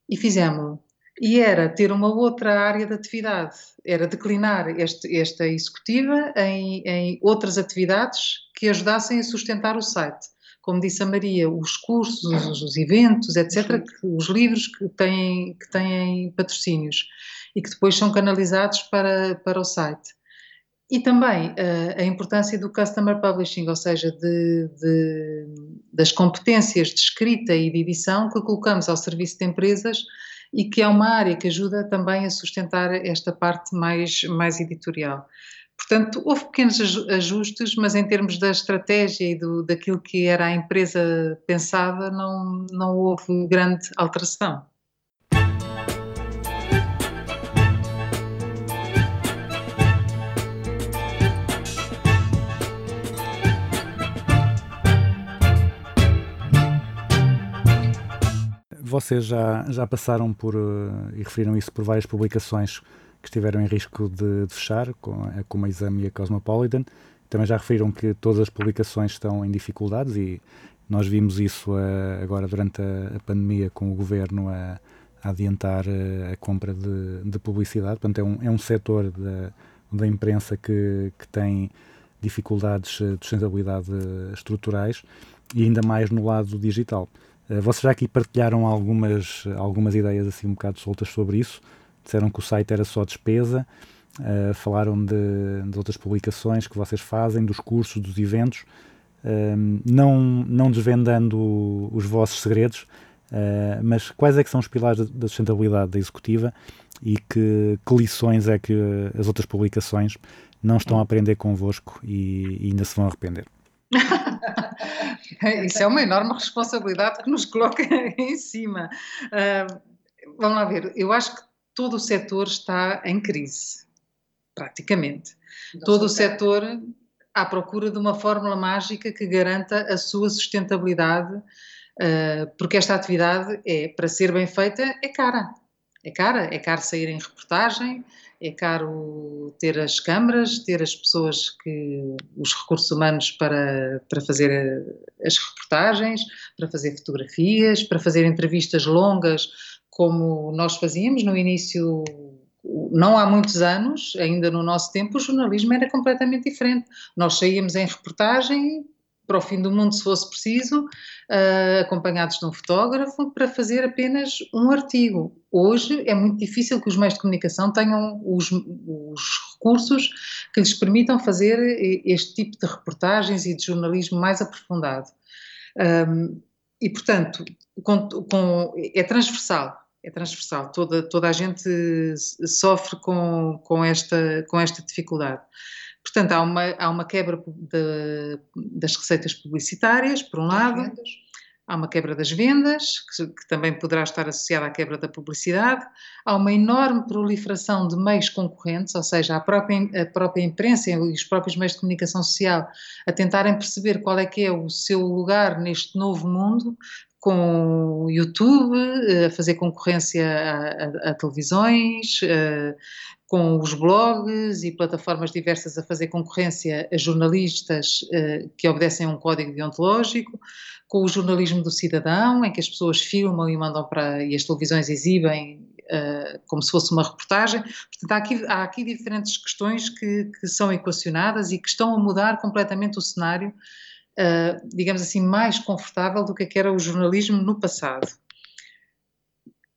C: e fizemos-lo e era ter uma outra área de atividade, era declinar este, esta executiva em, em, outras atividades que ajudassem a sustentar o site. Como disse a Maria, os cursos, os, os eventos, etc., os livros que têm, que têm patrocínios. e que depois são canalizados para, para o site. E também uh, a importância do customer publishing, ou seja, de, de, das competências de escrita e de edição que colocamos ao serviço de empresas e que é uma área que ajuda também a sustentar esta parte mais, mais editorial. Portanto, houve pequenos ajustes, mas em termos da estratégia e do, daquilo que era a empresa pensada, não, não houve grande alteração.
A: Vocês já, já passaram por, uh, e referiram isso por várias publicações que estiveram em risco de, de fechar, como a Exame e a Cosmopolitan. Também já referiram que todas as publicações estão em dificuldades e nós vimos isso uh, agora durante a, a, pandemia com o governo a, a adiantar uh, a compra de, de, publicidade. Portanto, é um, é um setor da, da imprensa que, que tem dificuldades de sustentabilidade estruturais e ainda mais no lado digital. Vocês já aqui partilharam algumas, algumas ideias assim um bocado soltas sobre isso disseram que o site era só despesa, uh, falaram de, de, outras publicações que vocês fazem, dos cursos, dos eventos, uh, não, não desvendando os vossos segredos, uh, mas quais é que são os pilares da sustentabilidade da executiva e que, que lições é que as outras publicações não estão a aprender convosco e, e ainda se vão arrepender?
C: Isso é uma enorme responsabilidade que nos coloca em cima. Uh, vamos lá ver, eu acho que todo o setor está em crise, praticamente. todo o setor à procura de uma fórmula mágica que garanta a sua sustentabilidade, eh, porque esta atividade é, para ser bem feita, é cara. É cara, é caro sair em reportagem, é caro ter as câmaras, ter as pessoas que, os recursos humanos para, para fazer eh, as reportagens, para fazer fotografias, para fazer entrevistas longas como nós fazíamos no início, não há muitos anos, ainda no nosso tempo, o jornalismo era completamente diferente. Nós saíamos em reportagem para o fim do mundo, se fosse preciso, uh, acompanhados de um fotógrafo, para fazer apenas um artigo. Hoje é muito difícil que os meios de comunicação tenham os, os recursos que lhes permitam fazer este tipo de reportagens e de jornalismo mais aprofundado. Um, e, portanto, com, com, é transversal é transversal, toda, toda a gente sofre com, com, esta, com esta dificuldade. Portanto, há uma, há uma quebra de, das receitas publicitárias, por um lado, há uma quebra das vendas, que, que, também poderá estar associada à quebra da publicidade, há uma enorme proliferação de meios concorrentes, ou seja, a própria, a própria imprensa e os próprios meios de comunicação social a tentarem perceber qual é que é o seu lugar neste novo mundo, com o YouTube, eh, a fazer concorrência a, a, a televisões, a, com os blogs e plataformas diversas a fazer concorrência a jornalistas uh, que obedecem a um código deontológico, com o jornalismo do cidadão, em que as pessoas filmam e mandam para e as televisões exibem como se fosse uma reportagem. Portanto, há aqui, há aqui diferentes questões que, que, são equacionadas e que estão a mudar completamente o cenário uh, digamos assim, mais confortável do que era o jornalismo no passado.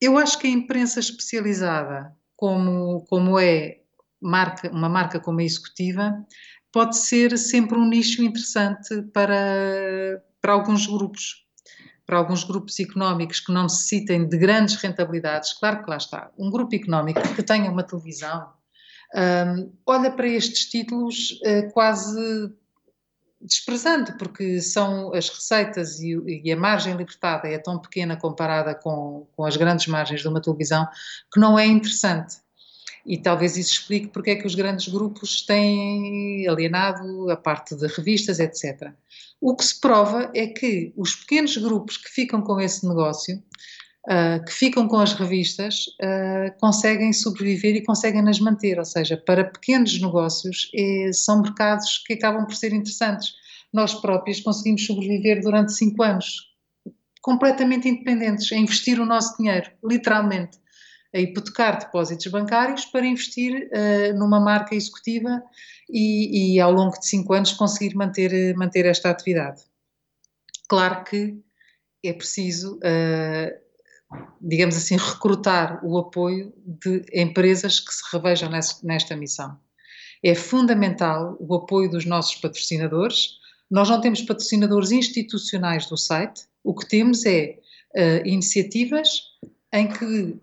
C: Eu acho que a imprensa especializada, como, como é marca, uma marca como a executiva, pode ser sempre um nicho interessante para, para alguns grupos, para alguns grupos económicos que não necessitem de grandes rentabilidades. Claro que lá está. Um grupo económico que tenha uma televisão um, olha para estes títulos uh, quase desprezando, porque são as receitas e, e, a margem libertada é tão pequena comparada com, com as grandes margens de uma televisão que não é interessante. E talvez isso explique porque é que os grandes grupos têm alienado a parte de revistas, etc. O que se prova é que os pequenos grupos que ficam com esse negócio, uh, que ficam com as revistas, uh, conseguem sobreviver e conseguem nas manter. Ou seja, para pequenos negócios, é, são mercados que acabam por ser interessantes. Nós próprios conseguimos sobreviver durante cinco anos, completamente independentes, a investir o nosso dinheiro, literalmente a hipotecar depósitos bancários para investir uh, numa marca executiva e, e, ao longo de cinco anos conseguir manter, manter esta atividade. Claro que é preciso uh, digamos assim, recrutar o apoio de empresas que se revejam nesta missão. É fundamental o apoio dos nossos patrocinadores. Nós não temos patrocinadores institucionais do site, o que temos é uh, iniciativas em que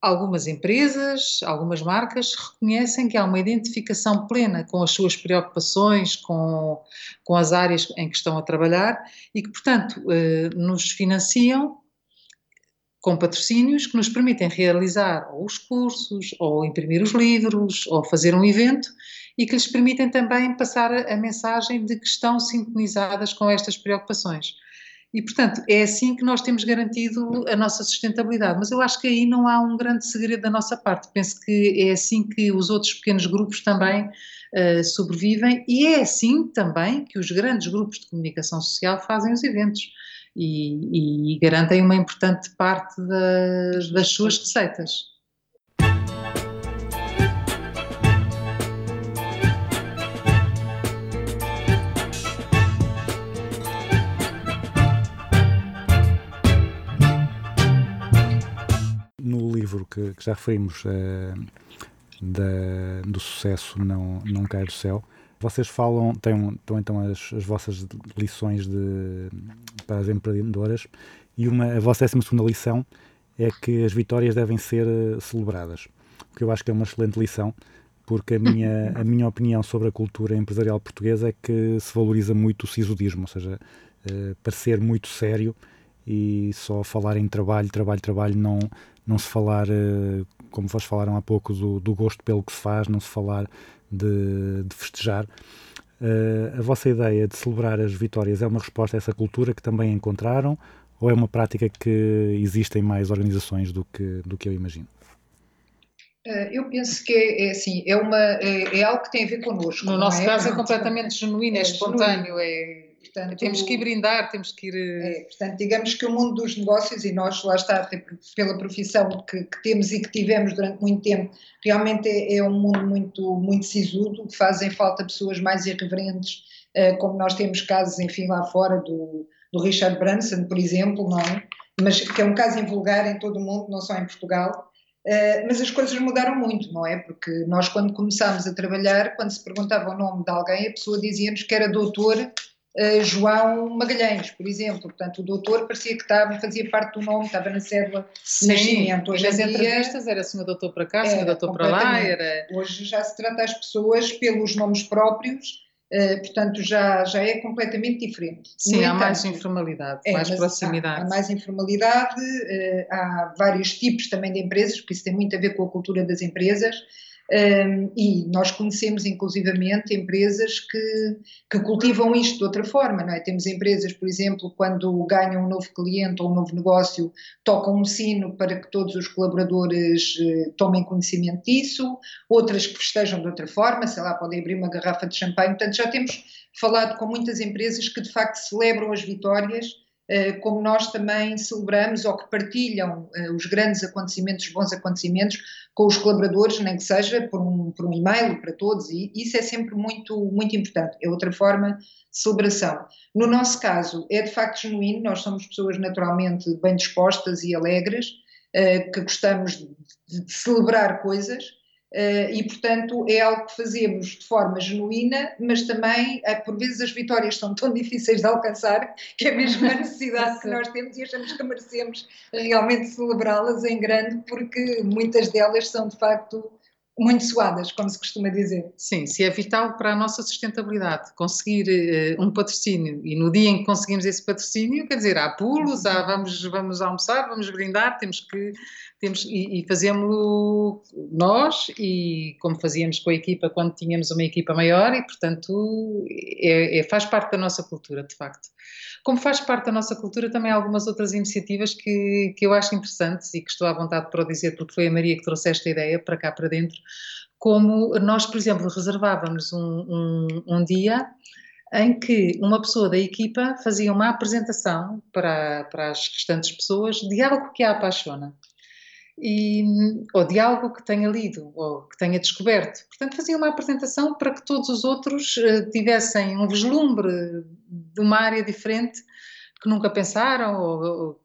C: algumas empresas, algumas marcas reconhecem que há uma identificação plena com as suas preocupações, com, com as áreas em que estão a trabalhar e que, portanto, eh, nos financiam com patrocínios que nos permitem realizar ou os cursos, ou imprimir os livros, ou fazer um evento e que lhes permitem também passar a mensagem de que estão sintonizadas com estas preocupações. E, portanto, é assim que nós temos garantido a nossa sustentabilidade. Mas eu acho que aí não há um grande segredo da nossa parte. Penso que é assim que os outros pequenos grupos também uh, sobrevivem e é assim também que os grandes grupos de comunicação social fazem os eventos e, e garantem uma importante parte das, das suas receitas.
A: livro que, que já referimos, uh, da, do sucesso não, não cai do céu, vocês falam, têm, têm então as, as vossas lições de, para as empreendedoras e uma, a vossa 12 lição é que as vitórias devem ser uh, celebradas, o que eu acho que é uma excelente lição, porque a minha, a minha opinião sobre a cultura empresarial portuguesa é que se valoriza muito o sisudismo, ou seja, uh, parecer muito sério e só falar em trabalho, trabalho, trabalho, não, não se falar, uh, como vocês falaram há pouco, do, do, gosto pelo que se faz, não se falar de, de festejar. Uh, a vossa ideia de celebrar as vitórias é uma resposta a essa cultura que também encontraram ou é uma prática que existe em mais organizações do que, do que eu imagino?
B: Uh, eu penso que é, é assim, é, uma, é, é, algo que tem a ver connosco.
C: No nosso é? caso é completamente genuíno, é, é espontâneo, é Portanto, temos que ir brindar, temos que ir.
B: Eh, é, portanto, digamos que o mundo dos negócios, e nós lá está, pela profissão que, que temos e que tivemos durante muito tempo, realmente é, é um mundo muito, muito sisudo, fazem falta pessoas mais irreverentes, uh, como nós temos casos, enfim, lá fora do, do Richard Branson, por exemplo, não é? Mas que é um caso invulgar em todo o mundo, não só em Portugal. Uh, mas as coisas mudaram muito, não é? Porque nós, quando começámos a trabalhar, quando se perguntava o nome de alguém, a pessoa dizia-nos que era doutor uh, João Magalhães, por exemplo. Portanto, o doutor parecia que estava, fazia parte do nome, estava na cédula de nascimento.
C: Hoje nas entrevistas era senhor doutor para cá, senhor doutor para lá. Era...
B: Hoje já se trata as pessoas pelos nomes próprios, uh, portanto já, já é completamente diferente.
C: Sim, há mais informalidade, é, mais proximidade.
B: Há, há, mais informalidade, uh, há vários tipos também de empresas, porque isso tem muito a ver com a cultura das empresas. Um, e nós conhecemos inclusivamente empresas que, que cultivam isto de outra forma, não é? Temos empresas, por exemplo, quando ganham um novo cliente ou um novo negócio, tocam um sino para que todos os colaboradores uh, tomem conhecimento disso, outras que festejam de outra forma, sei lá, podem abrir uma garrafa de champanhe. Portanto, já temos falado com muitas empresas que de facto celebram as vitórias como nós também celebramos ou que partilham eh, os grandes acontecimentos, os bons acontecimentos com os colaboradores, nem que seja por um, por um e-mail para todos, e isso é sempre muito, muito importante. É outra forma de celebração. No nosso caso, é de facto genuíno, nós somos pessoas naturalmente bem dispostas e alegres, eh, que gostamos de celebrar coisas e, portanto, é algo que fazemos de forma genuína, mas também, uh, por vezes, as vitórias são tão difíceis de alcançar que é mesmo a necessidade que nós temos e achamos que merecemos realmente celebrá-las em grande, porque muitas delas são, de facto, muito suadas, como se costuma dizer.
C: Sim, se é vital para a nossa sustentabilidade conseguir uh, um patrocínio e no dia em que conseguimos esse patrocínio, quer dizer, há pulos, há vamos, vamos almoçar, vamos brindar, temos que temos, e, e fazemos-lo nós e como fazíamos com a equipa quando tínhamos uma equipa maior e, portanto, é, é, faz parte da nossa cultura, de facto. Como faz parte da nossa cultura também algumas outras iniciativas que, que eu acho interessantes e que estou à vontade para o dizer, porque foi a Maria que trouxe esta ideia para cá para dentro, como nós, por exemplo, reservávamos um, um, um dia em que uma pessoa da equipa fazia uma apresentação para, para as restantes pessoas de algo que a apaixona e, ou de algo que tenha lido ou que tenha descoberto. Portanto, fazia uma apresentação para que todos os outros uh, tivessem um vislumbre de uma área diferente que nunca pensaram, ou, ou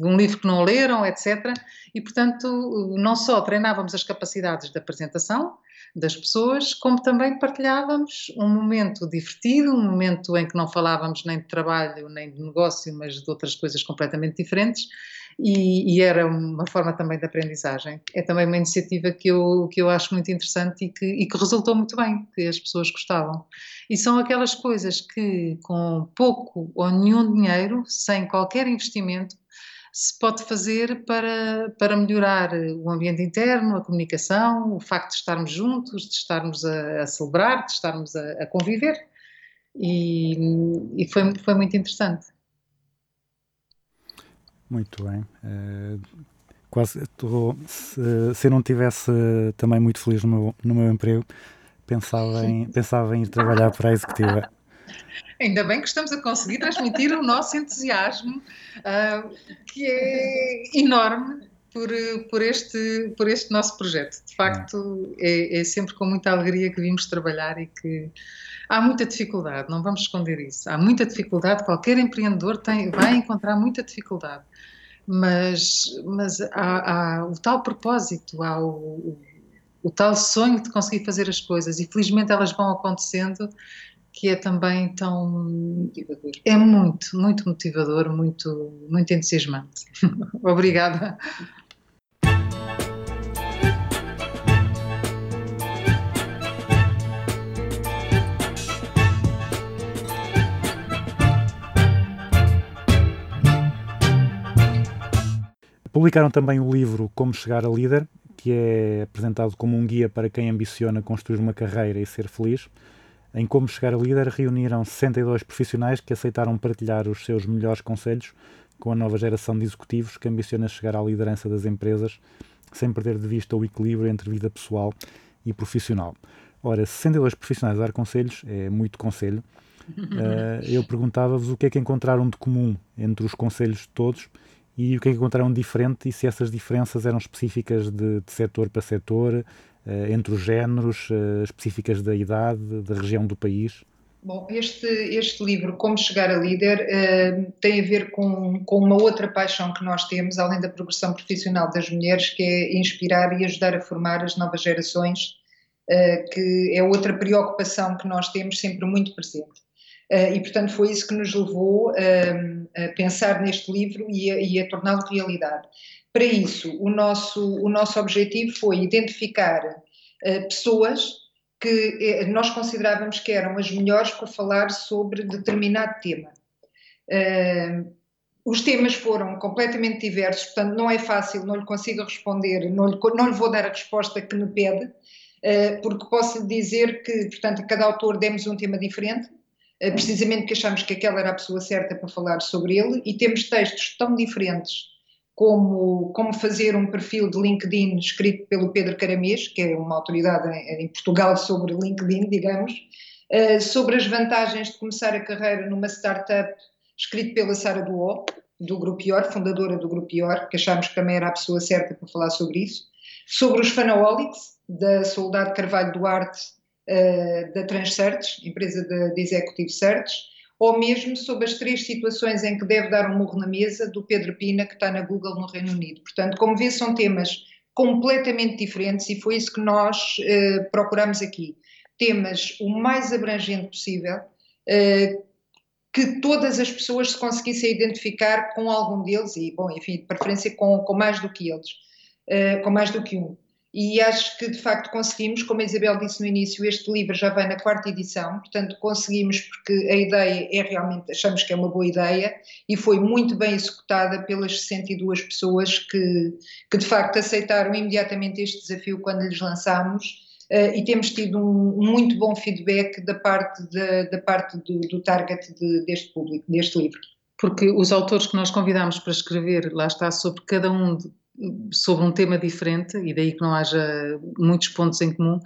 C: um livro que não leram, etc. E, portanto, não só treinávamos as capacidades de apresentação das pessoas, como também partilhávamos um momento divertido, um momento em que não falávamos nem de trabalho, nem de negócio, mas de outras coisas completamente diferentes. E, e, era uma forma também de aprendizagem. É também uma iniciativa que eu, que eu acho muito interessante e que, e que resultou muito bem, que as pessoas gostavam. E são aquelas coisas que, com pouco ou nenhum dinheiro, sem qualquer investimento, se pode fazer para, para melhorar o ambiente interno, a comunicação, o facto de estarmos juntos, de estarmos a, a celebrar, de estarmos a, a conviver. E, e foi, foi muito interessante.
A: Muito bem. Uh, quase, tô, se, se, eu não tivesse também muito feliz no meu, no meu emprego, pensava em, pensava em ir trabalhar para a executiva.
C: Ainda bem que estamos a conseguir transmitir o nosso entusiasmo, uh, que é enorme por, por, este, por este nosso projeto. De facto, é, é, sempre com muita alegria que vimos trabalhar e que há muita dificuldade, não vamos esconder isso. Há muita dificuldade, qualquer empreendedor tem, vai encontrar muita dificuldade. Mas, mas há, há o tal propósito, há o, o, o tal sonho de conseguir fazer as coisas e felizmente elas vão acontecendo que é também tão. É muito, muito motivador, muito, muito entusiasmante. Obrigada.
A: Publicaram também o livro Como Chegar a Líder, que é apresentado como um guia para quem ambiciona construir uma carreira e ser feliz. Em Como Chegar a Líder, reuniram 62 profissionais que aceitaram partilhar os seus melhores conselhos com a nova geração de executivos que ambiciona chegar à liderança das empresas sem perder de vista o equilíbrio entre vida pessoal e profissional. Ora, 62 profissionais a dar conselhos é muito conselho. Uh, eu perguntava-vos o que é que encontraram de comum entre os conselhos de todos e o que é que encontraram diferente e se essas diferenças eram específicas de, de setor para setor, eh, entre os géneros, eh, específicas da idade, da região do país?
B: Bom, este, este livro, Como Chegar a Líder, uh, tem a ver com, com uma outra paixão que nós temos, além da progressão profissional das mulheres, que é inspirar e ajudar a formar as novas gerações, uh, que é outra preocupação que nós temos sempre muito presente. Uh, e, portanto, foi isso que nos levou a pensar neste livro e a, e a torná-lo realidade. Para isso, o nosso, o nosso objetivo foi identificar uh, pessoas que eh, nós considerávamos que eram as melhores para falar sobre determinado tema. Uh, os temas foram completamente diversos, portanto não é fácil, não lhe consigo responder, não lhe, não lhe vou dar a resposta que me pede, uh, porque posso lhe dizer que, portanto, a cada autor demos um tema diferente, precisamente porque achamos que aquela era a pessoa certa para falar sobre ele, e temos textos tão diferentes como, como fazer um perfil de LinkedIn escrito pelo Pedro Caramês, que é uma autoridade em, Portugal sobre LinkedIn, digamos, uh, sobre as vantagens de começar a carreira numa startup, escrito pela Sara Duó, do Grupo IOR, fundadora do Grupo IOR, que achámos que também era a pessoa certa para falar sobre isso, sobre os Fanaholics, da Soldado Carvalho Duarte, uh, da Transsearch, empresa de, de Executive ou mesmo sobre as três situações em que deve dar um murro na mesa do Pedro Pina, que está na Google no Reino Unido. Portanto, como vê, são temas completamente diferentes e foi isso que nós eh, procuramos aqui. Temas o mais abrangente possível, eh, que todas as pessoas se conseguissem identificar com algum deles e, bom, enfim, de preferência com, com mais do que eles, eh, com mais do que um. E acho que de facto conseguimos, como a Isabel disse no início, este livro já vem na quarta edição, portanto conseguimos porque a ideia é realmente, achamos que é uma boa ideia e foi muito bem executada pelas 62 pessoas que, que de facto aceitaram imediatamente este desafio quando lhes lançámos uh, e temos tido um muito bom feedback da parte, de, da parte do, do target de, deste público, deste livro.
C: Porque os autores que nós convidámos para escrever, lá está, sobre cada um de sobre um tema diferente, e daí que não haja muitos pontos em comum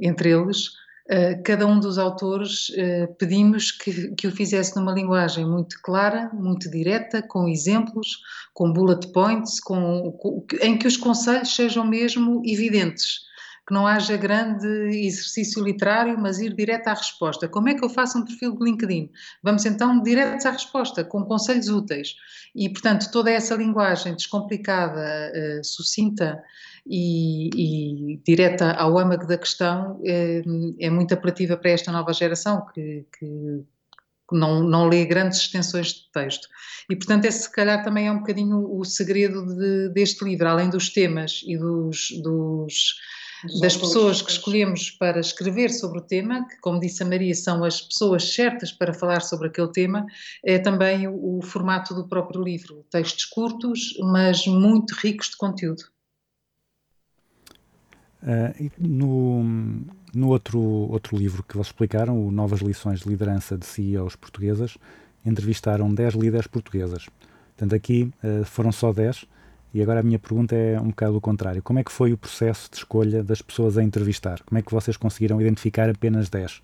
C: entre eles, uh, cada um dos autores uh, pedimos que, que o fizesse numa linguagem muito clara, muito direta, com exemplos, com bullet points, com, com, em que os conselhos sejam mesmo evidentes. Que não haja grande exercício literário, mas ir direto à resposta. Como é que eu faço um perfil de LinkedIn? Vamos então direto à resposta, com conselhos úteis. E, portanto, toda essa linguagem descomplicada, uh, sucinta e, e, direta ao âmago da questão é, é muito apelativa para esta nova geração que, que não, não lê grandes extensões de texto. E, portanto, esse se calhar também é um bocadinho o segredo de, deste livro, além dos temas e dos, dos das autores, pessoas que escolhemos para escrever sobre o tema, que, como disse a Maria, são as pessoas certas para falar sobre aquele tema, é também o, o formato do próprio livro. Textos curtos, mas muito ricos de conteúdo.
A: Uh, no, no outro, outro livro que vocês explicaram, o Novas Lições de Liderança de CEOs Portuguesas, entrevistaram 10 líderes portuguesas. Portanto, aqui uh, foram só 10, e agora a minha pergunta é um bocado o contrário. Como é que foi o processo de escolha das pessoas a entrevistar? Como é que vocês conseguiram identificar apenas 10?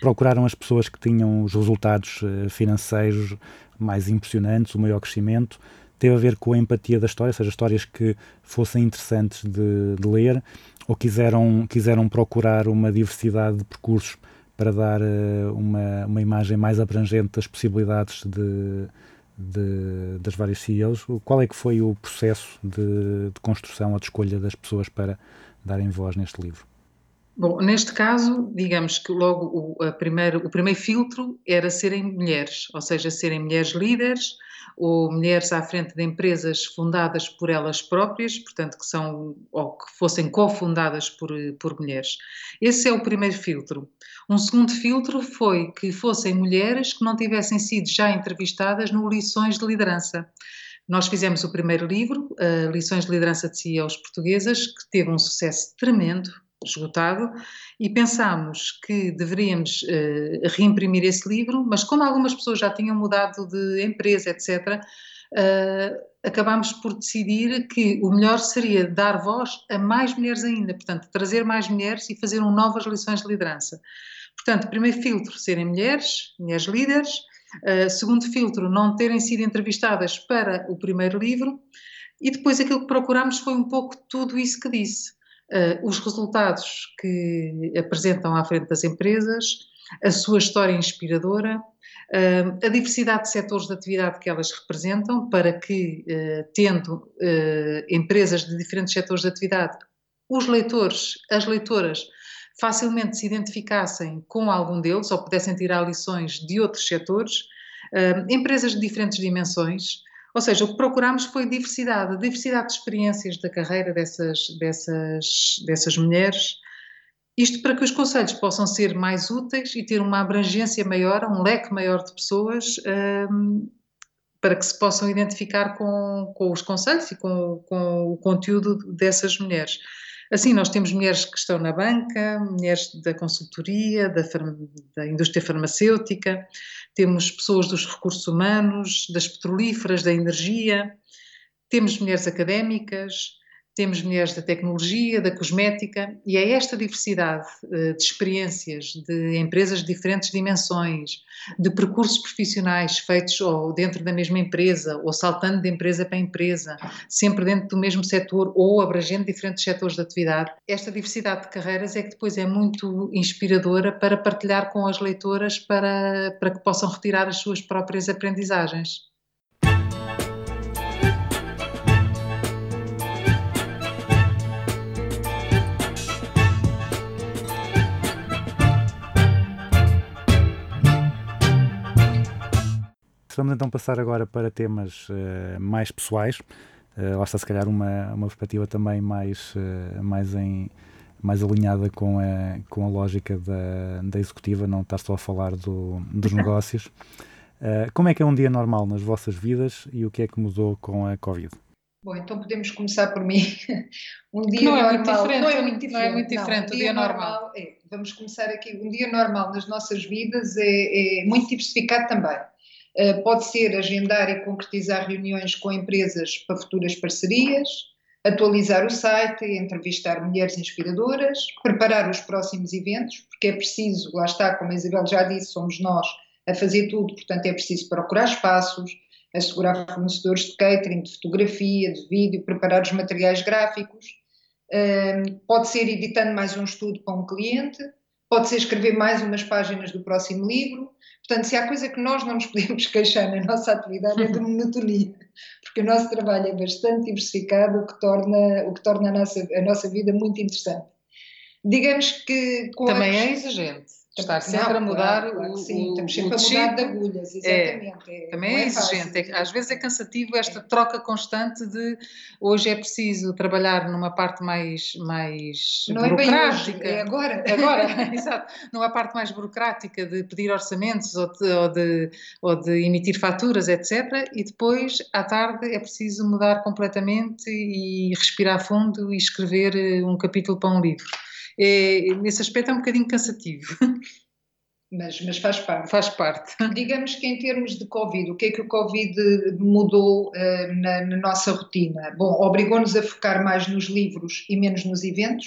A: Procuraram as pessoas que tinham os resultados uh, financeiros mais impressionantes, o maior crescimento, teve a ver com a empatia da história, ou seja, histórias que fossem interessantes de, de ler, ou quiseram, quiseram procurar uma diversidade de percursos para dar uh, uma, uma imagem mais abrangente das possibilidades de, de, das várias CEOs. Qual é que foi o processo de, de construção ou de escolha das pessoas para darem voz neste livro?
C: Bom, neste caso, digamos que logo o, primeiro, o primeiro filtro era serem mulheres, ou seja, serem mulheres líderes, ou mulheres à frente de empresas fundadas por elas próprias, portanto, que são ou que fossem cofundadas por, por mulheres. Esse é o primeiro filtro. Um segundo filtro foi que fossem mulheres que não tivessem sido já entrevistadas no Lições de Liderança. Nós fizemos o primeiro livro, uh, Lições de Liderança de CEOs Portuguesas, que teve um sucesso tremendo, esgotado, e pensámos que deveríamos uh, reimprimir esse livro, mas como algumas pessoas já tinham mudado de empresa, etc., uh, acabámos por decidir que o melhor seria dar voz a mais mulheres ainda, portanto, trazer mais mulheres e fazer um novas lições de liderança. Portanto, primeiro filtro, serem mulheres, mulheres líderes, uh, segundo filtro, não terem sido entrevistadas para o primeiro livro, e depois aquilo que procurámos foi um pouco tudo isso que disse os resultados que apresentam à frente das empresas, a sua história inspiradora, uh, a diversidade de setores de atividade que elas representam, para que, uh, tendo empresas de diferentes setores de atividade, os leitores, as leitoras, facilmente se identificassem com algum deles ou pudessem tirar lições de outros setores, empresas de diferentes dimensões, ou seja, o que procurámos foi diversidade, diversidade de experiências da carreira dessas, dessas, dessas mulheres, isto para que os conselhos possam ser mais úteis e ter uma abrangência maior, um leque maior de pessoas, um, para que se possam identificar com, com os conselhos e com, com o conteúdo dessas mulheres. Assim, nós temos mulheres que estão na banca, mulheres da consultoria, da, da indústria farmacêutica, temos pessoas dos recursos humanos, das petrolíferas, da energia, temos mulheres académicas, temos mulheres da tecnologia, da cosmética, e é esta diversidade uh, de experiências, de empresas de diferentes dimensões, de percursos profissionais feitos ou dentro da mesma empresa, ou saltando de empresa para empresa, sempre dentro do mesmo setor ou abrangendo diferentes setores de atividade. Esta diversidade de carreiras é que depois é muito inspiradora para partilhar com as leitoras para, para que possam retirar as suas próprias aprendizagens.
A: Vamos então passar agora para temas uh, mais pessoais. Uh, lá está, se calhar, uma, uma perspectiva também mais, uh, mais, em, mais alinhada com a, com a lógica da, da executiva, não estar só a falar do, dos negócios. Uh, como é que é um dia normal nas vossas vidas e o que é que mudou com a Covid?
B: Bom, então podemos começar por mim.
C: um dia não normal. É muito diferente, não é muito diferente. Não é muito diferente não, um dia, dia normal. normal
B: é, vamos começar aqui. Um dia normal nas nossas vidas é, é muito diversificado também. Eh, pode ser agendar e concretizar reuniões com empresas para futuras parcerias, atualizar o site, entrevistar mulheres inspiradoras, preparar os próximos eventos, porque é preciso, lá está, como a Isabel já disse, somos nós a fazer tudo, portanto é preciso procurar espaços, assegurar fornecedores de catering, de fotografia, de vídeo, preparar os materiais gráficos, Uh, pode ser editando mais um estudo para um cliente, pode ser escrever mais umas páginas do próximo livro. Portanto, se há coisa que nós não nos podemos queixar na nossa atividade é de monotonia, porque o nosso trabalho é bastante diversificado, o que torna, o que torna a, nossa, a nossa vida muito interessante. Digamos que.
C: Também a... é exigente. Estar sempre não, a mudar claro,
B: o, sim, estamos sempre
C: a
B: mudar de agulhas, exatamente.
C: É, é, também é, é exigente. É, às vezes é cansativo esta troca constante de hoje é preciso trabalhar numa parte mais, mais
B: não
C: burocrática.
B: É, hoje, é agora.
C: Agora, exato. Numa parte mais burocrática de pedir orçamentos ou de, ou, de, ou de emitir faturas, etc. E depois, à tarde, é preciso mudar completamente e respirar fundo e escrever eh, um capítulo para um livro é, nesse aspecto é um bocadinho cansativo.
B: Mas, mas, faz parte.
C: Faz parte.
B: Digamos que em termos de Covid, o que é que o Covid mudou uh, na, na, nossa rotina? Bom, obrigou-nos a focar mais nos livros e menos nos eventos,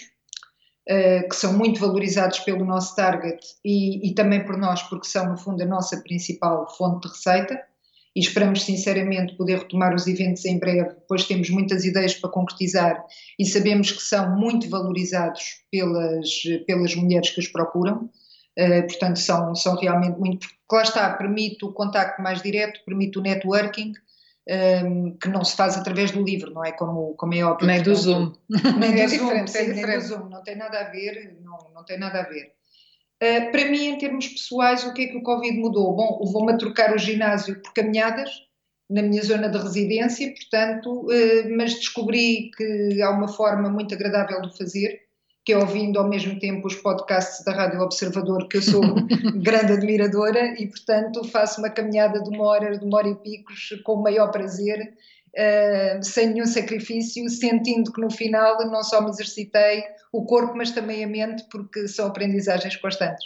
B: uh, que são muito valorizados pelo nosso target e, e, também por nós, porque são, no fundo, a nossa principal fonte de receita e esperamos sinceramente poder retomar os eventos em breve, pois temos muitas ideias para concretizar e sabemos que são muito valorizados pelas, pelas mulheres que os procuram. Uh, portanto, são, são realmente muito. Porque lá está, permite o contacto mais direto, permite o networking, um, ehm, que não se faz através do livro, não é como, como é óbvio.
C: Nem do Zoom.
B: Nem é do Zoom, é nem do Zoom, não tem nada a ver, não, não tem nada a ver. Uh, para mim, em termos pessoais, o que é que o Covid mudou? Bom, levou-me a trocar o ginásio por caminhadas na minha zona de residência, portanto, uh, mas descobri que há uma forma muito agradável de fazer, que é ouvindo ao mesmo tempo os podcasts da Rádio Observador, que eu sou grande admiradora, e portanto faço uma caminhada de uma hora, de uma hora e picos, com o maior prazer, uh, sem nenhum sacrifício, sentindo que no final não só me exercitei o corpo, mas também a mente, porque são aprendizagens constantes.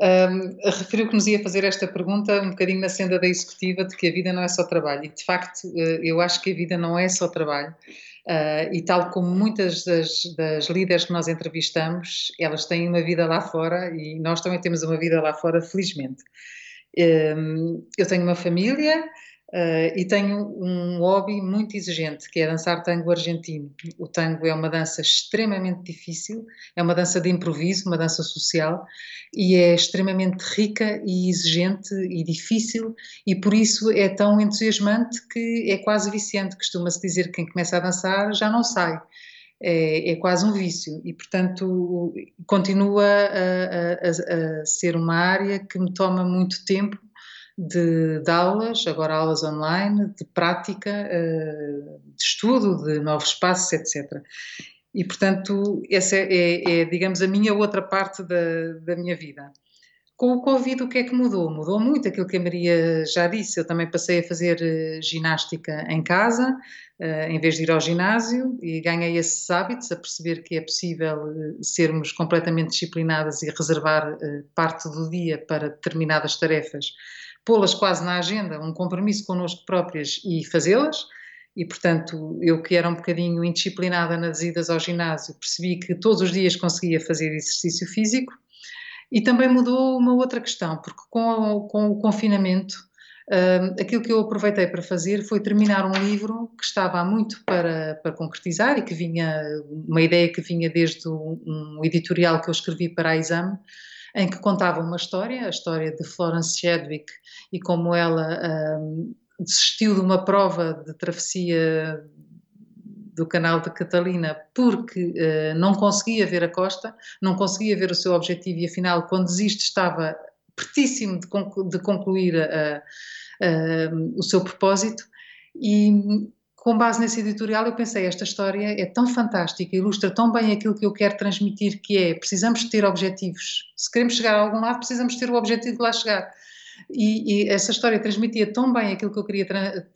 C: Um, referiu que nos ia fazer esta pergunta um bocadinho na senda da executiva de que a vida não é só trabalho. E de facto eh, eu acho que a vida não é só trabalho. Uh, e tal como muitas das, das líderes que nós entrevistamos elas têm uma vida lá fora e nós também temos uma vida lá fora felizmente. Um, eu tenho uma família Uh, e tenho um hobby muito exigente, que é dançar tango argentino. O tango é uma dança extremamente difícil, é uma dança de improviso, uma dança social, e é extremamente rica e exigente e difícil, e por isso é tão entusiasmante que é quase viciante. Costuma-se dizer que quem começa a dançar já não sai. É, é, quase um vício e, portanto, continua a, a, a, ser uma área que me toma muito tempo de, de, aulas, agora aulas online, de prática, eh, de estudo, de novos espaços, etc. E, portanto, essa é, é, é, digamos, a minha outra parte da, da minha vida. Com o Covid, o que é que mudou? Mudou muito aquilo que a Maria já disse. Eu também passei a fazer uh, ginástica em casa, uh, em vez de ir ao ginásio, e ganhei esses hábitos, a perceber que é possível sermos completamente disciplinadas e reservar parte do dia para determinadas tarefas pô-las quase na agenda, um compromisso connosco próprias e fazê-las. E, portanto, eu que era um bocadinho indisciplinada nas idas ao ginásio, percebi que todos os dias conseguia fazer exercício físico. E também mudou uma outra questão, porque com, com o confinamento, uh, aquilo que eu aproveitei para fazer foi terminar um livro que estava há muito para, para concretizar e que vinha, uma ideia que vinha desde um editorial que eu escrevi para a exame, em que contava uma história, a história de Florence Chadwick e como ela um, desistiu de uma prova de travessia do canal de Catalina porque uh, não conseguia ver a costa, não conseguia ver o seu objetivo e afinal quando desiste estava pertíssimo de, conclu de concluir a, a, o seu propósito. E com base nesse editorial, eu pensei: esta história é tão fantástica, ilustra tão bem aquilo que eu quero transmitir, que é precisamos ter objetivos. Se queremos chegar a algum lado, precisamos ter o objetivo de lá chegar. E, e, essa história transmitia tão bem aquilo que eu, queria,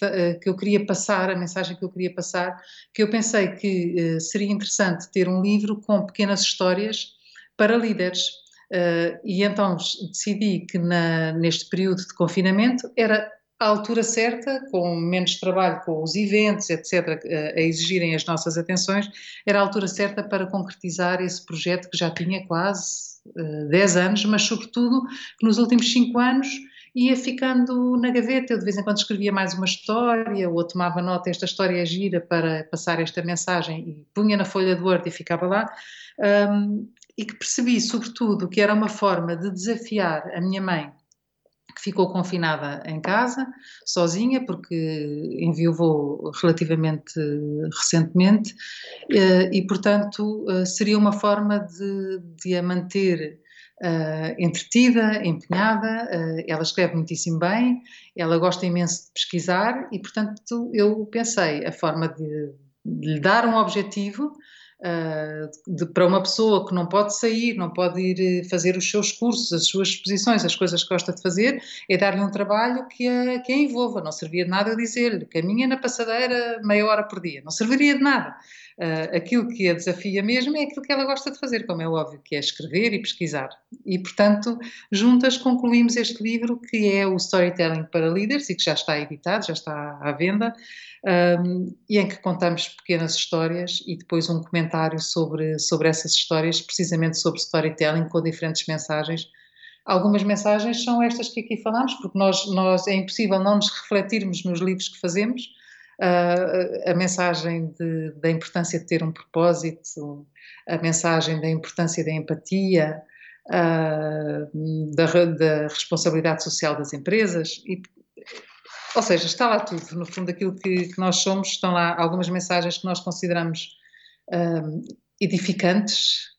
C: eh, que eu queria passar, a mensagem que eu queria passar, que eu pensei que uh, seria interessante ter um livro com pequenas histórias para líderes. Uh, e então decidi que na, neste período de confinamento era à altura certa, com menos trabalho com os eventos, etc., a exigirem as nossas atenções, era a altura certa para concretizar esse projeto que já tinha quase uh, eh, 10 anos, mas sobretudo que nos últimos 5 anos ia ficando na gaveta. Eu de vez em quando escrevia mais uma história, ou tomava nota, esta história é gira para passar esta mensagem, e punha na folha de Word e ficava lá. Um, e que percebi, sobretudo, que era uma forma de desafiar a minha mãe, que ficou confinada em casa, sozinha, porque enviou relativamente recentemente, eh, e, portanto, eh, seria uma forma de, de a manter uh, entretida, empenhada, uh, ela escreve muitíssimo bem, ela gosta imenso de pesquisar e, portanto, eu pensei a forma de, de lhe dar um objetivo Uh, de, para uma pessoa que não pode sair, não pode ir fazer os seus cursos, as suas exposições, as coisas que gosta de fazer, é dar-lhe um trabalho que a, que a envolva. Não servia de nada eu dizer-lhe caminha na passadeira meia hora por dia. Não serviria de nada. Uh, aquilo que a desafia mesmo é aquilo que ela gosta de fazer, como é óbvio, que é escrever e pesquisar. E, portanto, juntas concluímos este livro que é o Storytelling para Líderes e que já está editado, já está à venda, um, e em que contamos pequenas histórias e depois um comentário sobre, sobre essas histórias, precisamente sobre storytelling, com diferentes mensagens. Algumas mensagens são estas que aqui falamos, porque nós, nós é impossível não nos refletirmos nos livros que fazemos, a mensagem de, da importância de ter um propósito, a mensagem da importância da empatia, da, da, responsabilidade social das empresas. E, ou seja, está lá tudo. No fundo, aquilo que, que, nós somos, estão lá algumas mensagens que nós consideramos edificantes.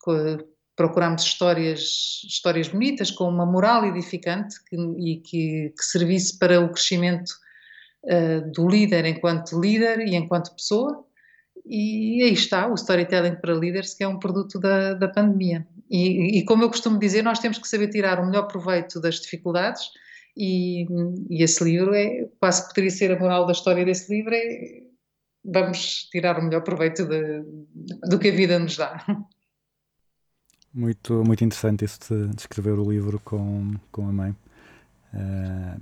C: Procuramos histórias, histórias bonitas, com uma moral edificante que, e que, que servisse para o crescimento uh, do líder enquanto líder e enquanto pessoa. E aí está o storytelling para líderes, que é um produto da, da pandemia. E, e, como eu costumo dizer, nós temos que saber tirar o melhor proveito das dificuldades, e, e esse livro é quase poderia ser a moral da história desse livro: é vamos tirar o melhor proveito de, do que a vida nos dá.
A: Muito, muito interessante isso de, de escrever o livro com, com a mãe. Uh,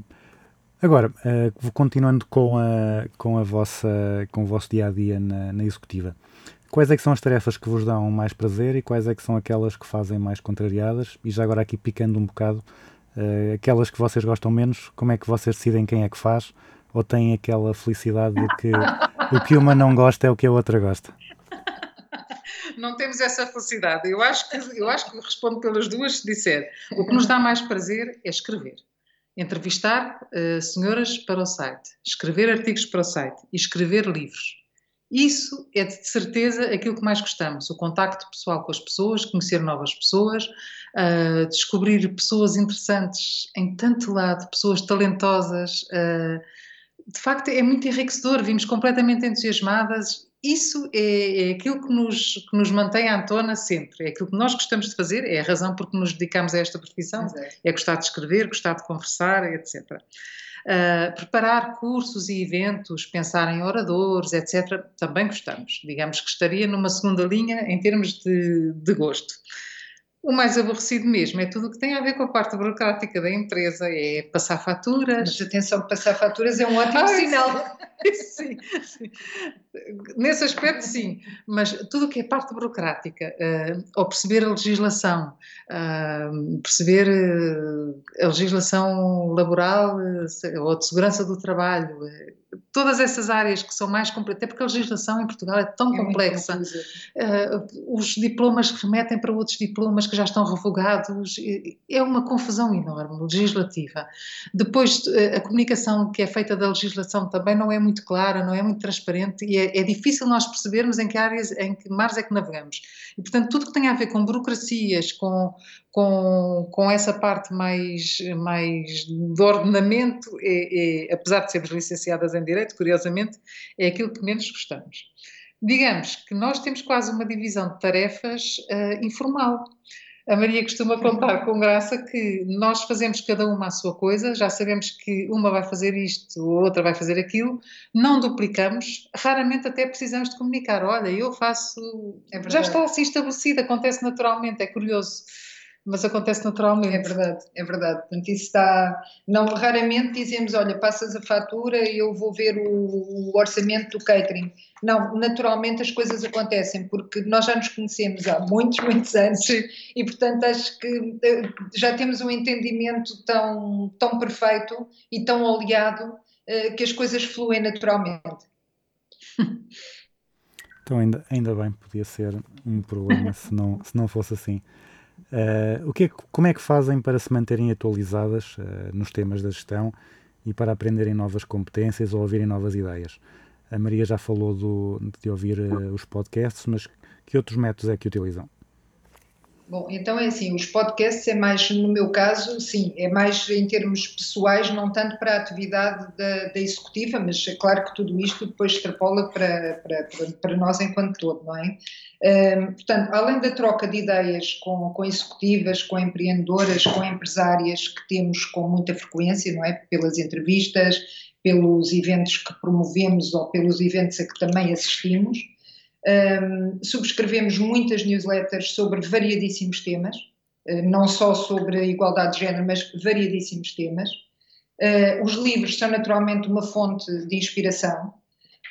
A: Agora, uh, continuando com a, com, a vossa, com o vosso dia a dia na, na, executiva, quais é que são as tarefas que vos dão mais prazer e quais é que são aquelas que fazem mais contrariadas? E já agora aqui picando um bocado, uh, aquelas que vocês gostam menos, como é que vocês decidem quem é que faz? Ou têm aquela felicidade de que o que uma não gosta é o que a outra gosta?
C: não temos essa felicidade. Eu acho que, eu acho que respondo pelas duas se disser. O que nos dá mais prazer é escrever entrevistar uh, senhoras para o site, escrever artigos para o site e escrever livros. Isso é de certeza aquilo que mais gostamos: o contacto pessoal com as pessoas, conhecer novas pessoas, uh, descobrir pessoas interessantes em tanto lado, pessoas talentosas. Uh, de facto, é muito enriquecedor. Vimos completamente entusiasmadas isso é, é, aquilo que nos, que nos mantém à tona sempre, é aquilo que nós gostamos de fazer, é a razão por que nos dedicamos a esta profissão, Exato. é gostar de escrever, gostar de conversar, etc. Uh, ah, preparar cursos e eventos, pensar em oradores, etc., também gostamos. Digamos que estaria numa segunda linha em termos de, de gosto. O mais aborrecido mesmo é tudo o que tem a ver com a parte burocrática da empresa, é passar faturas.
B: Mas atenção, passar faturas é um ótimo ah, sinal.
C: Sim, sim, Nesse aspecto, sim. Mas tudo o que é parte burocrática, uh, ou perceber a legislação, uh, perceber uh, a legislação laboral ou de segurança do trabalho, todas essas áreas que são mais complexas, até porque a legislação em Portugal é tão é complexa, os diplomas que remetem para outros diplomas que já estão revogados, é uma confusão enorme legislativa. Depois, a comunicação que é feita da legislação também não é muito clara, não é muito transparente e é, é difícil nós percebermos em que áreas, em que mares é que navegamos. E, portanto, tudo que tem a ver com burocracias, com, com, com essa parte mais, mais de ordenamento, é, é, apesar de sermos licenciadas em Direito, curiosamente, é aquilo que menos gostamos. Digamos que nós temos quase uma divisão de tarefas uh, informal. A Maria costuma contar com graça que nós fazemos cada uma a sua coisa, já sabemos que uma vai fazer isto, a outra vai fazer aquilo, não duplicamos, raramente até precisamos de comunicar. Olha, eu faço. É já está assim estabelecido, acontece naturalmente, é curioso. Mas acontece naturalmente.
B: É verdade, é verdade. Portanto, isso está. Não, raramente dizemos, olha, passas a fatura e eu vou ver o, o, orçamento do catering. Não, naturalmente as coisas acontecem, porque nós já nos conhecemos há muitos, muitos anos
C: Sim.
B: e, portanto, acho que eh, já temos um entendimento tão, tão perfeito e tão oleado eh, que as coisas fluem naturalmente.
A: Então, ainda, ainda bem, podia ser um problema se não, se não fosse assim. Uh, o que é, como é que fazem para se manterem atualizadas uh, nos temas da gestão e para aprenderem novas competências ou ouvirem novas ideias? A Maria já falou do, de ouvir uh, os podcasts, mas que outros métodos é que utilizam?
B: Bom, então é assim, os podcasts é mais, no meu caso, sim, é mais em termos pessoais, não tanto para a atividade da, da executiva, mas é claro que tudo isto depois extrapola para, para, para nós enquanto todo, não é? Um, portanto, além da troca de ideias com, com executivas, com empreendedoras, com empresárias que temos com muita frequência, não é? Pelas entrevistas, pelos eventos que promovemos ou pelos eventos a que também assistimos, um, subscrevemos muitas newsletters sobre variadíssimos temas, uh, não só sobre a igualdade de género, mas variadíssimos temas. Uh, os livros são naturalmente uma fonte de inspiração.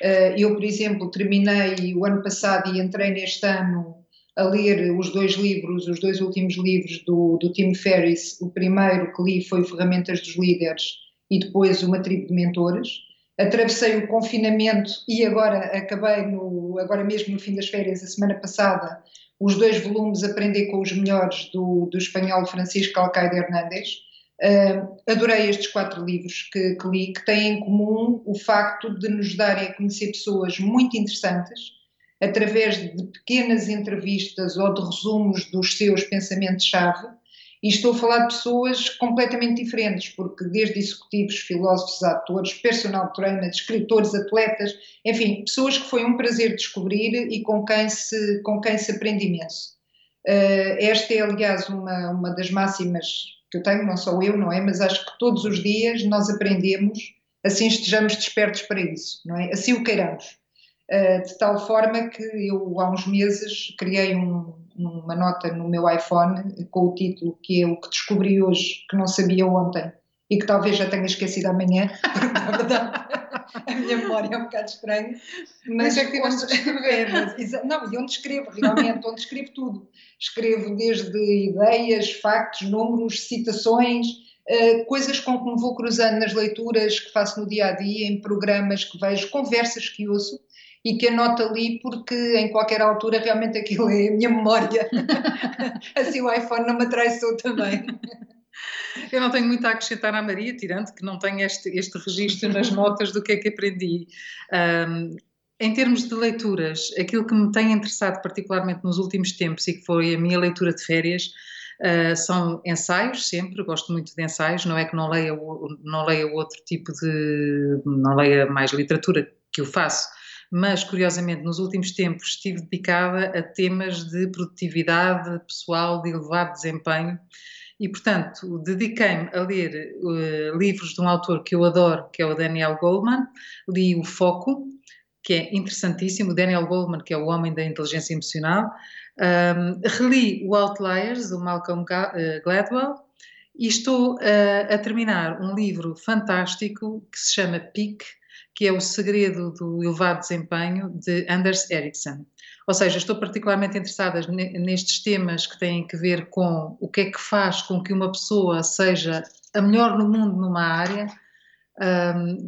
B: Uh, eu, por exemplo, terminei o ano passado e entrei neste ano a ler os dois livros, os dois últimos livros do, do Tim Ferriss. O primeiro que li foi Ferramentas dos Líderes e depois Uma Tribo de Mentores atravessei o confinamento e agora acabei no, agora mesmo no fim das férias, a semana passada, os dois volumes Aprender com os Melhores do, do espanhol Francisco Alcaide Hernández. Uh, adorei estes quatro livros que, que, li, que têm em comum o facto de nos darem a conhecer pessoas muito interessantes, através de pequenas entrevistas ou de resumos dos seus pensamentos-chave, e estou a falar de pessoas completamente diferentes, porque desde executivos, filósofos, atores, personal trainers, escritores, atletas, enfim, pessoas que foi um prazer descobrir e com quem se, com quem se aprende imenso. Uh, esta é, aliás, uma, uma das máximas que eu tenho, não sou eu, não é? Mas acho que todos os dias nós aprendemos, assim estejamos despertos para isso, não é? Assim o queiramos. Uh, de tal forma que eu, há uns meses, criei um, uma nota no meu iPhone com o título que é o que descobri hoje, que não sabia ontem e que talvez já tenha esquecido amanhã, porque na verdade a minha memória é um bocado estranha.
C: Mas, mas é que onde escrever.
B: Mas, não, e onde escrevo realmente, onde escrevo tudo. Escrevo desde ideias, factos, números, citações, uh, coisas com que me vou cruzando nas leituras que faço no dia a dia, em programas que vejo, conversas que ouço e que anoto ali porque em qualquer altura realmente aquilo é a minha memória. assim o iPhone não me atraiçou também.
C: Eu não tenho muito a acrescentar à Maria, tirando que não tenho este, este registro nas notas do que é que aprendi. Um, em termos de leituras, aquilo que me tem interessado particularmente nos últimos tempos e que foi a minha leitura de férias uh, são ensaios, sempre, gosto muito de ensaios, não é que não leia, não leia outro tipo de. não leia mais literatura que eu faço, mas curiosamente nos últimos tempos estive dedicada a temas de produtividade pessoal, de elevado desempenho e, portanto, dediquei-me a ler uh, livros de um autor que eu adoro, que é o Daniel Goleman, li O Foco, que é interessantíssimo, o Daniel Goleman, que é o homem da inteligência emocional, um, reli o Outliers, do Malcolm eh, Gladwell, e estou uh, a terminar um livro fantástico que se chama Peak, que é o segredo do elevado desempenho de Anders Ericsson. Ou seja, estou particularmente interessada nestes temas que têm que ver com o que é que faz com que uma pessoa seja a melhor no mundo numa área,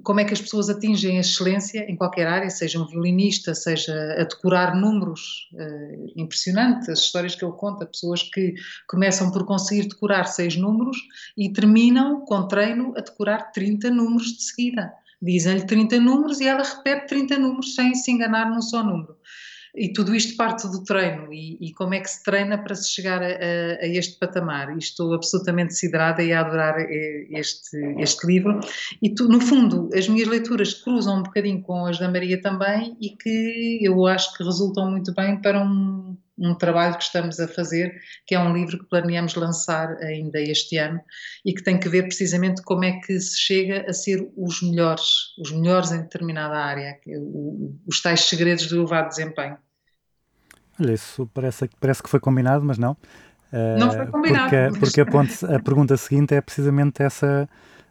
C: como é que as pessoas atingem a excelência em qualquer área, seja um violinista, seja a decorar números uh, impressionantes, as histórias que ele conta, pessoas que começam por conseguir decorar seis números e terminam com treino a decorar 30 números de seguida dizem-lhe 30 números e ela repete 30 números sem se enganar num só número. E tudo isto parte do treino e, e como é que se treina para se chegar a, a, este patamar. E estou absolutamente siderada e a adorar eh, este, este livro. E tu, no fundo, as minhas leituras cruzam um bocadinho com as da Maria também e que eu acho que resultam muito bem para um um trabalho que estamos a fazer, que é um livro que planeamos lançar ainda este ano e que tem que ver precisamente como é que se chega a ser os melhores, os melhores em determinada área, é os tais segredos do elevado desempenho.
A: Olha, isso parece, parece que foi combinado, mas não.
C: Não foi combinado.
A: Porque, porque a, ponte, a pergunta seguinte é precisamente essa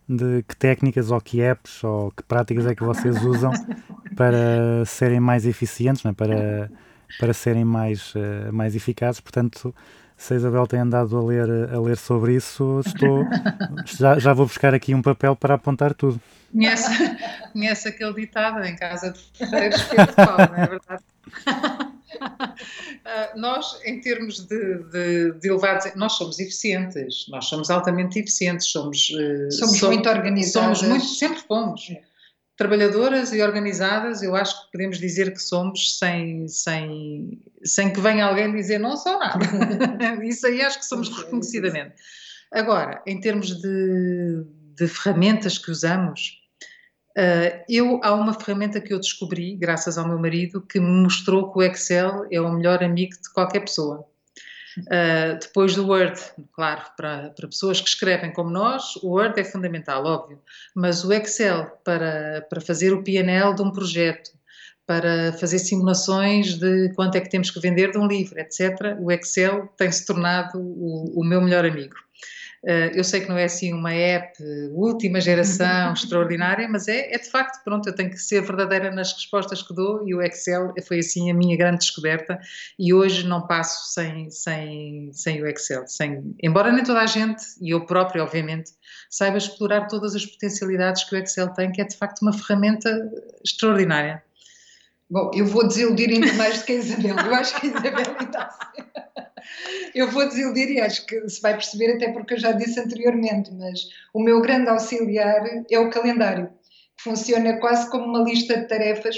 A: de que técnicas ou que apps ou que práticas é que vocês usam para serem mais eficientes, é? para, para serem mais, uh, mais eficazes. Portanto, se a Isabel tem andado a ler, a ler sobre isso, estou, já, já vou buscar aqui um papel para apontar tudo.
C: Conhece, conhece aquele ditado em casa de ferreiros que é de pau, não é verdade? Uh, nós, em termos de, de, de elevados, nós somos eficientes, nós somos altamente eficientes, somos,
B: uh, somos, somos muito organizadas.
C: Somos muito, sempre fomos. É. Trabalhadoras e organizadas, eu acho que podemos dizer que somos sem, sem, sem que venha alguém dizer não sou nada. Isso aí acho que somos reconhecidamente. Agora, em termos de, de ferramentas que usamos, Uh, eu, há uma ferramenta que eu descobri, graças ao meu marido, que me mostrou que o Excel é o melhor amigo de qualquer pessoa. Uh, depois do Word, claro, para, para pessoas que escrevem como nós, o Word é fundamental, óbvio, mas o Excel para, para fazer o PNL de um projeto, para fazer simulações de quanto é que temos que vender de um livro, etc., o Excel tem se tornado o, o meu melhor amigo. Uh, eu sei que não é assim uma app última geração extraordinária, mas é, é, de facto, pronto, eu tenho que ser verdadeira nas respostas que dou e o Excel foi assim a minha grande descoberta e hoje não passo sem, sem, sem o Excel. Sem, embora nem toda a gente, e eu próprio, obviamente, saiba explorar todas as potencialidades que o Excel tem, que é de facto uma ferramenta extraordinária.
B: Bom, eu vou desiludir ainda mais do que a Isabel. Eu acho que a Isabel está eu vou desiludir e acho que se vai perceber, até porque eu já disse anteriormente, mas o meu grande auxiliar é o calendário. Funciona quase como uma lista de tarefas,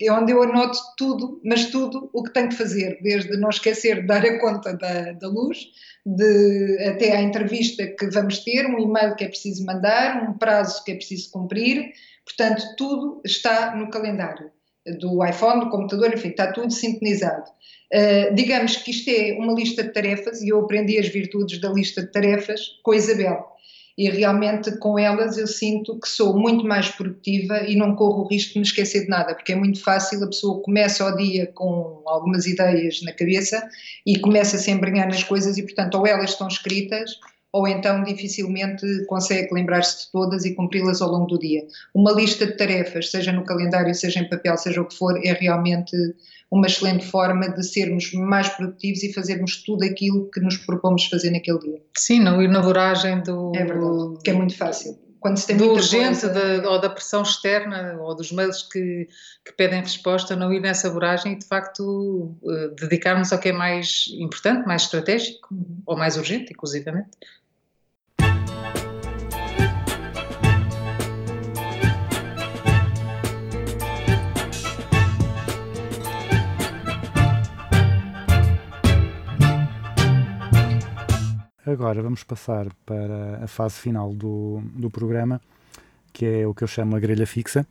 B: é onde eu anoto tudo, mas tudo o que tenho que fazer, desde não esquecer de dar a conta da, da luz, de, até à entrevista que vamos ter, um e-mail que é preciso mandar, um prazo que é preciso cumprir, portanto, tudo está no calendário do iPhone, do computador, enfim, está tudo sintonizado. Uh, digamos que isto é uma lista de tarefas e eu aprendi as virtudes da lista de tarefas com a Isabel. E realmente com elas eu sinto que sou muito mais produtiva e não corro o risco de me esquecer de nada, porque é muito fácil, a pessoa começa o dia com algumas ideias na cabeça e começa a se embrenhar nas coisas e, portanto, ou elas estão escritas ou então dificilmente consegue lembrar-se de todas e cumpri-las ao longo do dia. Uma lista de tarefas, seja no calendário, seja em papel, seja o que for, é realmente uma excelente forma de sermos mais produtivos e fazermos tudo aquilo que nos propomos fazer naquele dia.
C: Sim, não ir na voragem do.
B: É verdade, que é muito fácil.
C: Quando se tem do urgente coisa... da, ou da pressão externa ou dos mails que, que pedem resposta, não ir nessa voragem e de facto uh, dedicarmos ao que é mais importante, mais estratégico uhum. ou mais urgente, inclusivamente.
A: Agora vamos passar para a fase final do, do programa, que é o que eu chamo a grelha fixa.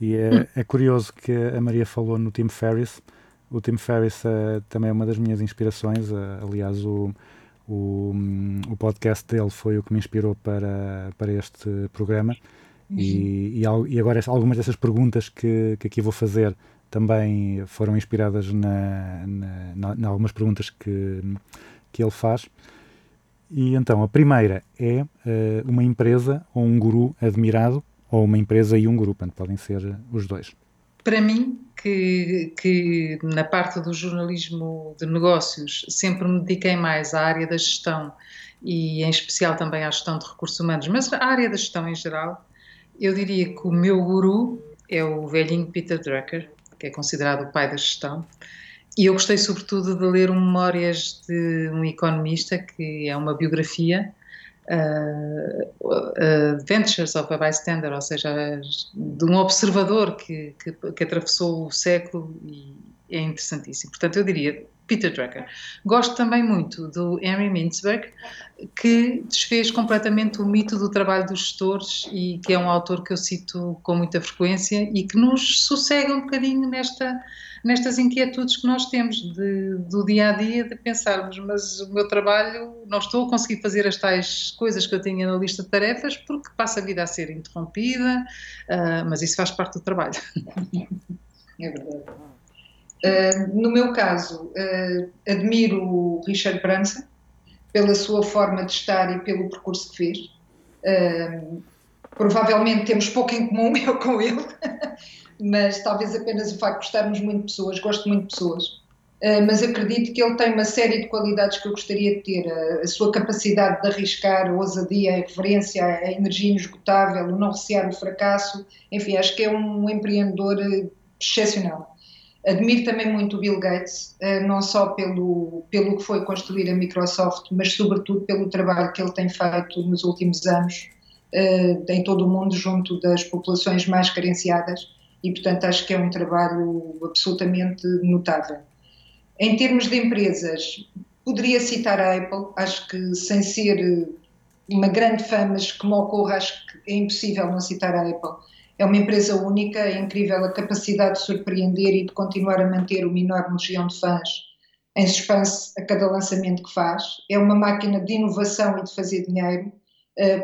A: E é, hum. é curioso que a Maria falou no Tim Ferriss. O Tim Ferriss uh, também é uma das minhas inspirações. Uh, aliás, o, o, o, podcast dele foi o que me inspirou para, para este programa. Uhum. E, e, e, agora algumas dessas perguntas que, que aqui vou fazer também foram inspiradas na, na, na, na algumas perguntas que, que ele faz. E então, a primeira é uh, uma empresa ou um guru admirado, ou uma empresa e um guru, portanto, podem ser os dois.
C: Para mim, que, que na parte do jornalismo de negócios sempre me dediquei mais à área da gestão e em especial também à gestão de recursos humanos, mas a área da gestão em geral, eu diria que o meu guru é o velhinho Peter Drucker, que é considerado o pai da gestão, e eu gostei sobretudo de ler Memórias de um Economista, que é uma biografia, uh, uh, Adventures of a Bystander, ou seja, de um observador que, que, que atravessou o século e é interessantíssimo. Portanto, eu diria Peter Drucker. Gosto também muito do Henry Mintzberg, que desfez completamente o mito do trabalho dos gestores e que é um autor que eu cito com muita frequência e que nos sossega um bocadinho nesta nestas inquietudes que nós temos de, do dia a dia, de pensarmos, mas o meu trabalho, não estou a conseguir fazer as tais coisas que eu tinha na lista de tarefas porque passa a vida a ser interrompida, uh, mas isso faz parte do trabalho.
B: É verdade. Uh, no meu caso, uh, admiro o Richard Branson, pela sua forma de estar e pelo percurso que fez. Provavelmente temos pouco em comum, eu com ele, mas talvez apenas o facto de gostarmos muito de pessoas, gosto muito de pessoas. Uh, mas acredito que ele tem uma série de qualidades que eu gostaria de ter. A, a sua capacidade de arriscar, a ousadia, a irreverência, a energia inesgotável, o não recear o fracasso. Enfim, acho que é um empreendedor excepcional. Admiro também muito o Bill Gates, não só pelo, pelo que foi construir a Microsoft, mas sobretudo pelo trabalho que ele tem feito nos últimos anos em todo o mundo junto das populações mais carenciadas e, portanto, acho que é um trabalho absolutamente notável. Em termos de empresas, poderia citar a Apple, acho que sem ser uma grande fã, mas que me ocorre, acho que é impossível não citar a Apple. É uma empresa única, é incrível a capacidade de surpreender e de continuar a manter uma enorme legião de fãs em suspense a cada lançamento que faz. É uma máquina de inovação e de fazer dinheiro, eh,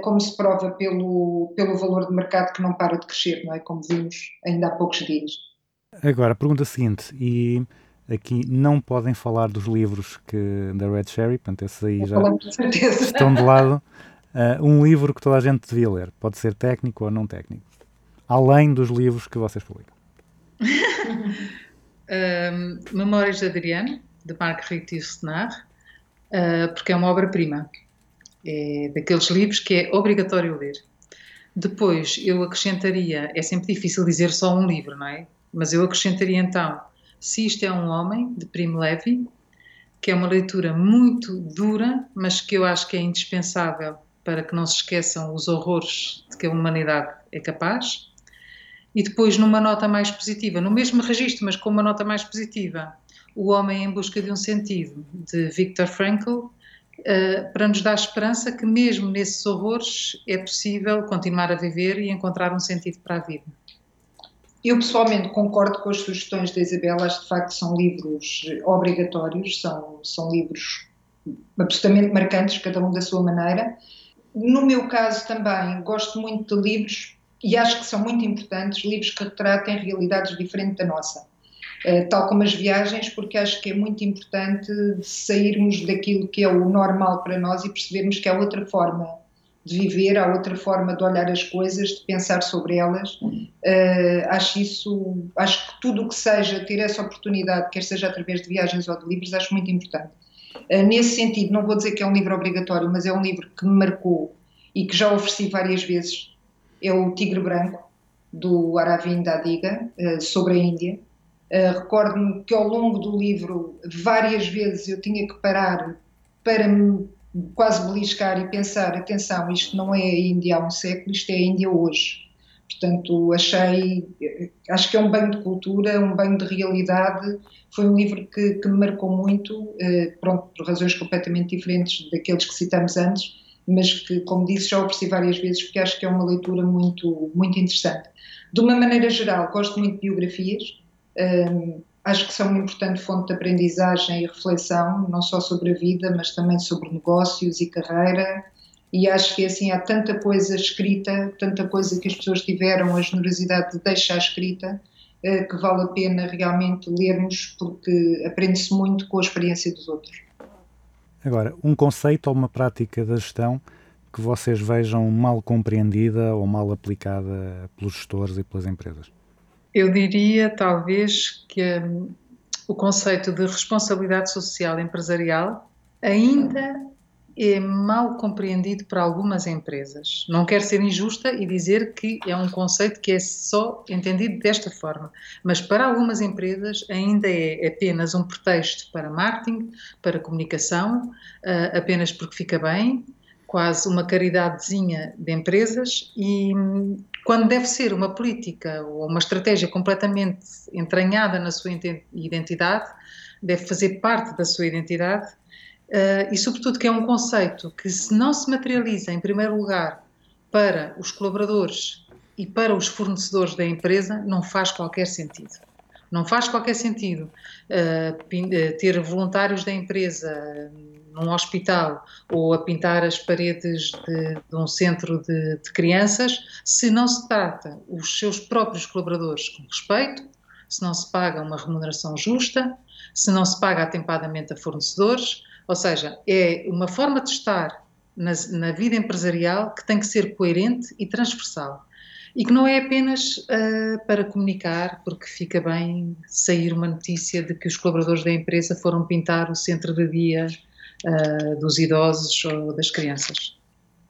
B: como se prova pelo, pelo valor de mercado que não para de crescer, não é? Como vimos ainda há poucos dias.
A: Agora, a pergunta seguinte, e aqui não podem falar dos livros que da Red Cherry, portanto, esses aí já estão de lado. Uh, um livro que toda a gente devia ler, pode ser técnico ou não técnico, além dos livros que vocês publicam.
C: um, Memórias de Adriano, de Marguerite Yourcenar, uh, porque é uma obra-prima. É daqueles livros que é obrigatório ler. Depois, eu acrescentaria, é sempre difícil dizer só um livro, não é? Mas eu acrescentaria então se Isto é um Homem, de Primo Levi, que é uma leitura muito dura, mas que eu acho que é indispensável para que não se esqueçam os horrores de que a humanidade é capaz. E depois, numa nota mais positiva, no mesmo registro, mas com uma nota mais positiva, O Homem em Busca de um Sentido, de Viktor Frankl, Uh, para nos dar esperança que, mesmo nesses horrores, é possível continuar a viver e encontrar um sentido para a vida.
B: Eu pessoalmente concordo com as sugestões da Isabela, de facto são livros obrigatórios, são, são livros absolutamente marcantes, cada um da sua maneira. No meu caso também, gosto muito de livros e acho que são muito importantes, livros que retratem realidades diferentes da nossa. Uh, tal como as viagens, porque acho que é muito importante sairmos daquilo que é o normal para nós e percebermos que há outra forma de viver, há outra forma de olhar as coisas, de pensar sobre elas. Uh, acho isso, acho que tudo o que seja ter essa oportunidade, quer seja através de viagens ou de livros, acho muito importante. Uh, nesse sentido, não vou dizer que é um livro obrigatório, mas é um livro que me marcou e que já ofereci várias vezes. É o Tigre Branco, do Aravind Adiga, sobre a Índia. Recordo-me que ao longo do livro, várias vezes eu tinha que parar para me quase beliscar e pensar, atenção, isto não é a Índia há um século, isto é a Índia hoje. Portanto, achei, acho que é um banho de cultura, um banho de realidade. Foi um livro que, que me marcou muito, eh, pronto, por razões completamente diferentes daqueles que citamos antes, mas que, como disse, já ofereci várias vezes porque acho que é uma leitura muito, muito interessante. De uma maneira geral, gosto muito de biografias. Um, acho que são uma importante fonte de aprendizagem e reflexão, não só sobre a vida, mas também sobre negócios e carreira. E acho que assim há tanta coisa escrita, tanta coisa que as pessoas tiveram a generosidade de deixar escrita, eh, que vale a pena realmente lermos, porque aprende-se muito com a experiência dos outros.
A: Agora, um conceito ou uma prática da gestão que vocês vejam mal compreendida ou mal aplicada pelos gestores e pelas empresas?
C: Eu diria, talvez, que um, o conceito de responsabilidade social empresarial ainda é mal compreendido por algumas empresas. Não quero ser injusta e dizer que é um conceito que é só entendido desta forma, mas para algumas empresas ainda é apenas um pretexto para marketing, para comunicação, uh, apenas porque fica bem, quase uma caridadezinha de empresas e quando deve ser uma política ou uma estratégia completamente entranhada na sua identidade, deve fazer parte da sua identidade uh, e, sobretudo, que é um conceito que, se não se materializa, em primeiro lugar, para os colaboradores e para os fornecedores da empresa, não faz qualquer sentido. Não faz qualquer sentido uh, ter voluntários da empresa num hospital ou a pintar as paredes de, de um centro de, de, crianças, se não se trata os seus próprios colaboradores com respeito, se não se paga uma remuneração justa, se não se paga atempadamente a fornecedores, Ou seja, é uma forma de estar na, na vida empresarial que tem que ser coerente e transversal. E que não é apenas uh, para comunicar, porque fica bem sair uma notícia de que os colaboradores da empresa foram pintar o centro de dia uh, dos idosos ou das crianças.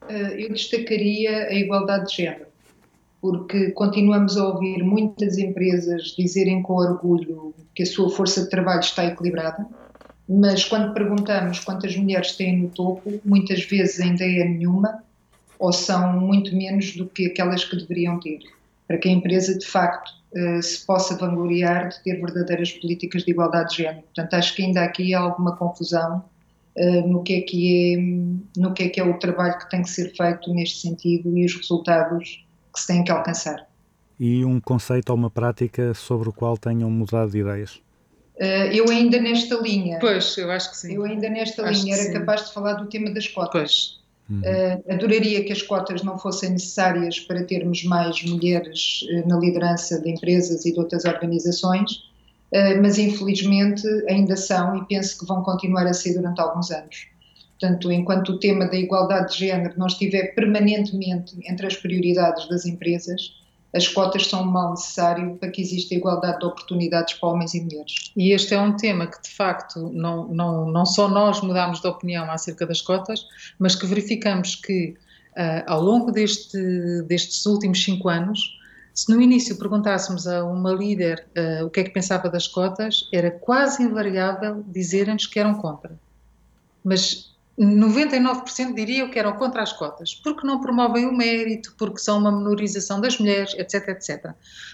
B: Uh, eu destacaria a igualdade de género, porque continuamos a ouvir muitas empresas dizerem com orgulho que a sua força de trabalho está equilibrada, mas quando perguntamos quantas mulheres têm no topo, muitas vezes ainda é nenhuma ou são muito menos do que aquelas que deveriam ter, para que a empresa de facto eh, se possa vangloriar de ter verdadeiras políticas de igualdade de género. Portanto, acho que ainda aqui há alguma confusão eh, no que é que é no que é que é o trabalho que tem que ser feito neste sentido e os resultados que se têm que alcançar.
A: E um conceito ou uma prática sobre o qual tenham mudado de ideias?
B: Uh, eu ainda nesta linha.
C: Pois, eu acho que sim.
B: Eu ainda nesta acho linha era sim. capaz de falar do tema das cotas.
C: Pois.
B: Uh, adoraria que as cotas não fossem necessárias para termos mais mulheres uh, na liderança de empresas e de outras organizações, uh, mas infelizmente ainda são e penso que vão continuar a ser durante alguns anos. Portanto, enquanto o tema da igualdade de género não estiver permanentemente entre as prioridades das empresas, as cotas são um mal necessário para que exista igualdade de oportunidades para homens e mulheres.
C: E este é um tema que, de facto, não, não, não só nós mudamos de opinião acerca das cotas, mas que verificamos que, uh, ao longo deste, destes últimos cinco anos, se no início perguntássemos a uma líder uh, o que é que pensava das cotas, era quase invariável dizerem-nos que eram contra. Mas 99% diriam que eram contra as cotas, porque não promovem o mérito, porque são uma menorização das mulheres, etc, etc.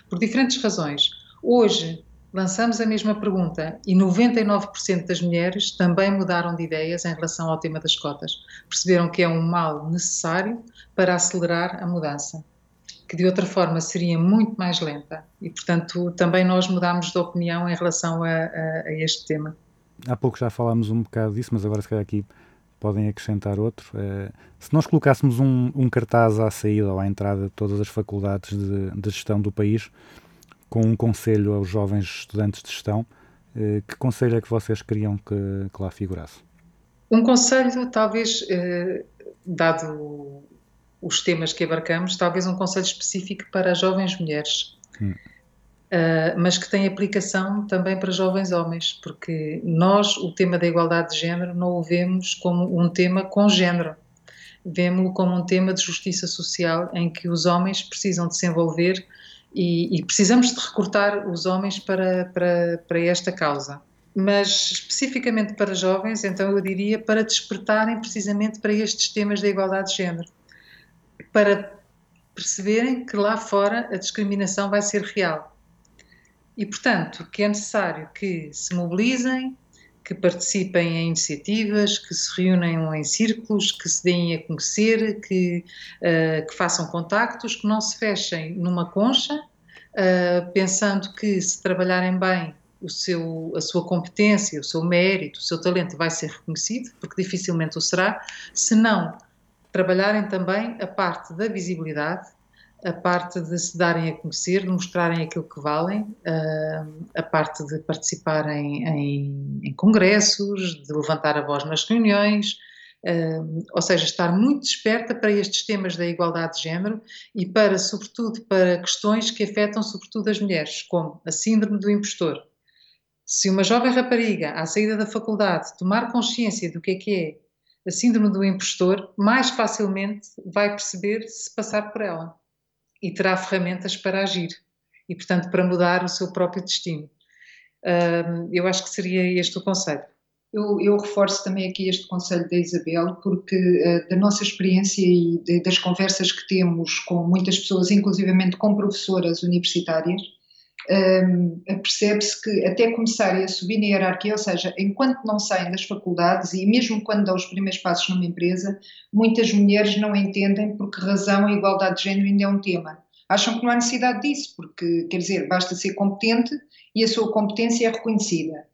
C: Por diferentes razões. Hoje lançamos a mesma pergunta e 99% das mulheres também mudaram de ideias em relação ao tema das cotas. Perceberam que é um mal necessário para acelerar a mudança, que de outra forma seria muito mais lenta. E, portanto, também nós mudamos de opinião em relação a, a, a este tema.
A: Há pouco já falámos um bocado disso, mas agora se calhar aqui podem acrescentar outro. Uh, se nós colocássemos um, um, cartaz à saída ou à entrada de todas as faculdades de, de gestão do país, com um conselho aos jovens estudantes de gestão, uh, que conselho é que vocês queriam que, que lá figurasse?
C: Um conselho, talvez, uh, dado os temas que abarcamos, talvez um conselho específico para jovens mulheres. Hum. Uh, mas que tem aplicação também para jovens homens, porque nós o tema da igualdade de género não o vemos como um tema com género, vemos-o como um tema de justiça social em que os homens precisam de se envolver e, e precisamos de recrutar os homens para, para, para esta causa. Mas especificamente para jovens, então eu diria para despertarem precisamente para estes temas da igualdade de género, para perceberem que lá fora a discriminação vai ser real. E, portanto, que é necessário que se mobilizem, que participem em iniciativas, que se reúnam em círculos, que se deem a conhecer, que, uh, que façam contactos, que não se fechem numa concha, uh, pensando que se trabalharem bem o seu, a sua competência, o seu mérito, o seu talento vai ser reconhecido, porque dificilmente o será, se não trabalharem também a parte da visibilidade, a parte de se darem a conhecer, de mostrarem aquilo que valem, a parte de participarem em, em congressos, de levantar a voz nas reuniões, ou seja, estar muito desperta para estes temas da igualdade de género e para, sobretudo, para questões que afetam sobretudo as mulheres, como a síndrome do impostor. Se uma jovem rapariga, à saída da faculdade, tomar consciência do que é que é a síndrome do impostor, mais facilmente vai perceber se passar por ela e terá ferramentas para agir e, portanto, para mudar o seu próprio destino. eu acho que seria este o conselho.
B: Eu, eu, reforço também aqui este conselho da Isabel, porque uh, da nossa experiência e de, das conversas que temos com muitas pessoas, inclusivamente com professoras universitárias, percebe-se que até começarem a subir na hierarquia, ou seja, enquanto não saem das faculdades e mesmo quando dão os primeiros passos numa empresa, muitas mulheres não entendem por que razão a igualdade de género ainda é um tema. Acham que não há necessidade disso, porque, quer dizer, basta ser competente e a sua competência é reconhecida.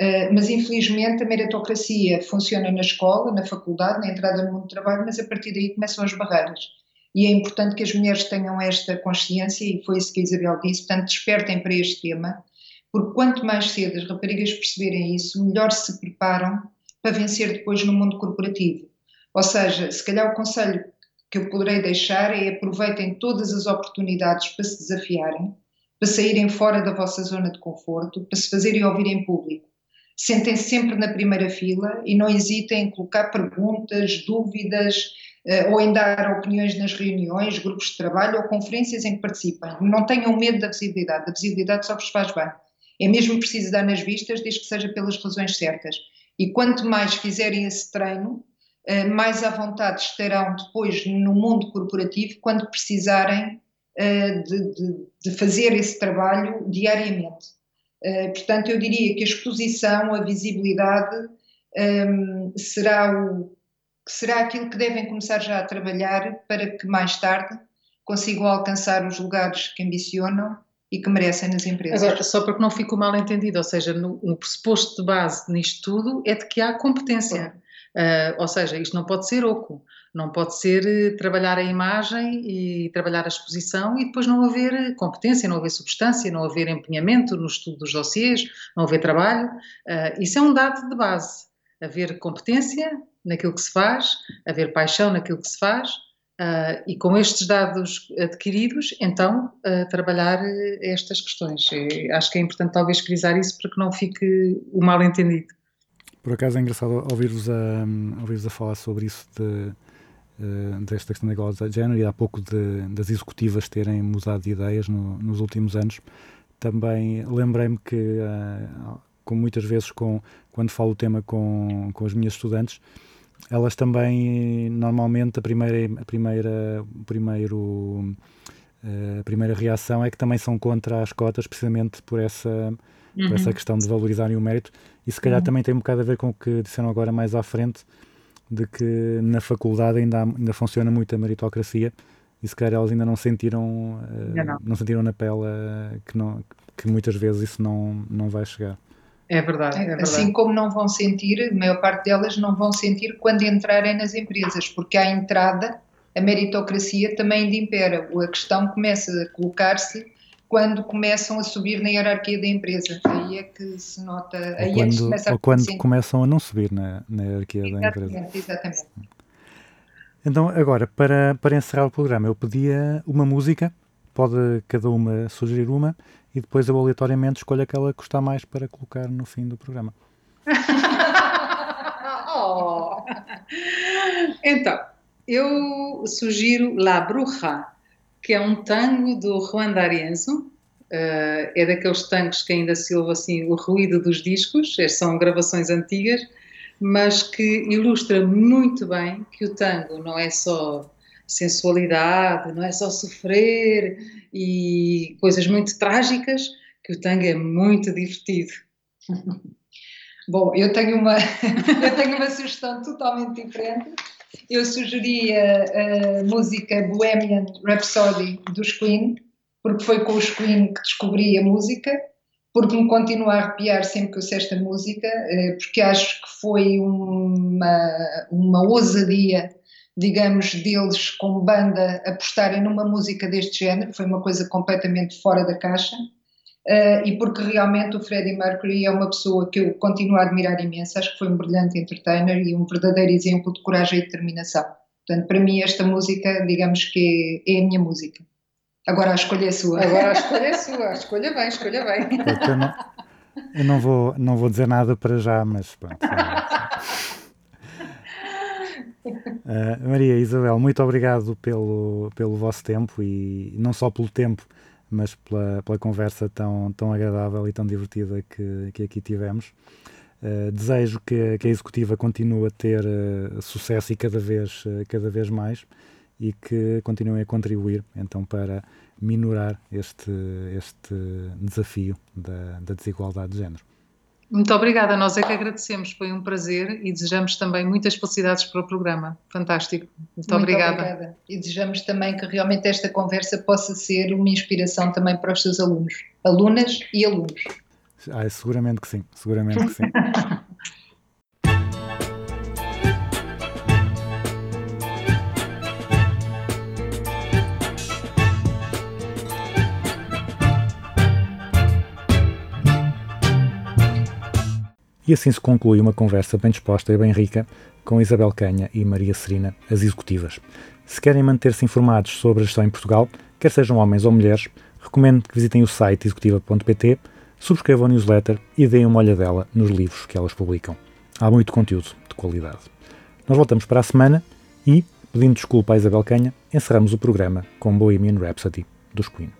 B: Uh, mas infelizmente a meritocracia funciona na escola, na faculdade, na entrada no mundo do trabalho, mas a partir daí começam as barreiras e é importante que as mulheres tenham esta consciência, e foi isso que a Isabel disse, portanto, despertem para este tema, porque quanto mais cedo as raparigas perceberem isso, melhor se preparam para vencer depois no mundo corporativo. Ou seja, se calhar o conselho que eu poderei deixar é aproveitem todas as oportunidades para se desafiarem, para saírem fora da vossa zona de conforto, para se fazerem ouvir em público. Sentem -se sempre na primeira fila e não hesitem em colocar perguntas, dúvidas ou em dar opiniões nas reuniões, grupos de trabalho ou conferências em que participem. Não tenham medo da visibilidade, a visibilidade só vos faz bem. É mesmo preciso dar nas vistas, desde que seja pelas razões certas. E quanto mais fizerem esse treino, uh, mais à vontade estarão depois no mundo corporativo quando precisarem uh, de, de, de fazer esse trabalho diariamente. Portanto, eu diria que a exposição, a visibilidade um, será, o, será aquilo que devem começar já a trabalhar para que mais tarde consigam alcançar os lugares que ambicionam e que merecem nas empresas.
C: Agora, só para que não fique mal entendido, ou seja, no, no pressuposto de base nisto tudo é de que há competência. Uh, ou seja, isto não pode ser oco. Não pode ser eh, trabalhar a imagem e trabalhar a exposição e depois não haver competência, não haver substância, não haver empenhamento no estudo dos dossiês, não haver trabalho. Uh, isso é um dado de base. Haver competência naquilo que se faz, haver paixão naquilo que se faz uh, e com estes dados adquiridos, então, uh, trabalhar estas questões. E acho que é importante talvez frisar isso para que não fique o mal entendido.
A: Por acaso é engraçado ouvir-vos a, ouvir a falar sobre isso de uh, desta questão da igualdade de género e há pouco de, das executivas terem mudado de ideias no, nos últimos anos. Também lembrei-me que, uh, como muitas vezes com, quando falo o tema com, com as minhas estudantes, elas também, normalmente, a primeira, a primeira, primeiro, eh, a primeira reação é que também são contra as cotas, precisamente por essa, uhum. por essa questão de valorizarem o mérito. E se calhar uhum. também tem um bocado a ver com o que disseram agora mais à frente, de que na faculdade ainda, ainda funciona muito a meritocracia e se calhar elas ainda não sentiram uh, não. não. sentiram na pele uh, que, não, que muitas vezes isso não, não vai chegar.
C: É verdade, é verdade.
B: Assim como não vão sentir, a maior parte delas não vão sentir quando entrarem nas empresas, porque à entrada a meritocracia também ainda impera. A questão começa a colocar-se quando começam a subir na hierarquia da empresa. Aí é que se nota. Aí
A: ou
B: é
A: quando, é começa a ou quando começam a não subir na, na hierarquia exatamente, da empresa.
B: Exatamente.
A: Então, agora, para, para encerrar o programa, eu pedia uma música, pode cada uma sugerir uma, e depois eu aleatoriamente escolho aquela que gostar mais para colocar no fim do programa.
C: oh. Então, eu sugiro La Bruja, que é um tango do Juan D'Arienzo. Uh, é daqueles tangos que ainda se ouve assim o ruído dos discos, é, são gravações antigas, mas que ilustra muito bem que o tango não é só sensualidade, não é só sofrer e coisas muito trágicas, que o tango é muito divertido.
B: Bom, eu tenho uma, eu tenho uma sugestão totalmente diferente eu sugeria a música Bohemian Rhapsody dos Queen, porque foi com os Queen que descobri a música, porque me continua a arrepiar sempre que eu sei esta música, eh, porque acho que foi uma, uma ousadia, digamos, deles com banda apostarem numa música deste género, foi uma coisa completamente fora da caixa. Uh, e porque realmente o Freddie Mercury é uma pessoa que eu continuo a admirar imenso, acho que foi um brilhante entertainer e um verdadeiro exemplo de coragem e determinação. Portanto, para mim, esta música, digamos que é, é a minha música. Agora a escolha é sua.
C: Agora a escolha é sua, escolha bem, escolha bem.
A: Eu não, eu não, vou, não vou dizer nada para já, mas pronto. Uh, Maria Isabel, muito obrigado pelo, pelo vosso tempo e não só pelo tempo mas pela, pela conversa tão, tão agradável e tão divertida que, que aqui tivemos. Uh, desejo que, que, a executiva continue a ter uh, sucesso e cada vez, cada vez mais e que continuem a contribuir então para minorar este, este desafio da, da desigualdade de género.
C: Muito obrigada, nós é que agradecemos, foi um prazer e desejamos também muitas felicidades para o programa. Fantástico. Muito, Muito obrigada. obrigada.
B: E desejamos também que realmente esta conversa possa ser uma inspiração também para os seus alunos, alunas e alunos.
A: Ah, seguramente que sim, seguramente que sim. E assim se conclui uma conversa bem disposta e bem rica com Isabel Canha e Maria Serina, as executivas. Se querem manter-se informados sobre a gestão em Portugal, quer sejam homens ou mulheres, recomendo que visitem o site executiva.pt, subscrevam a newsletter e deem uma olhadela nos livros que elas publicam. Há muito conteúdo de qualidade. Nós voltamos para a semana e, pedindo desculpa à Isabel Canha, encerramos o programa com Bohemian Rhapsody dos Queen.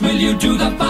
D: Will you do the?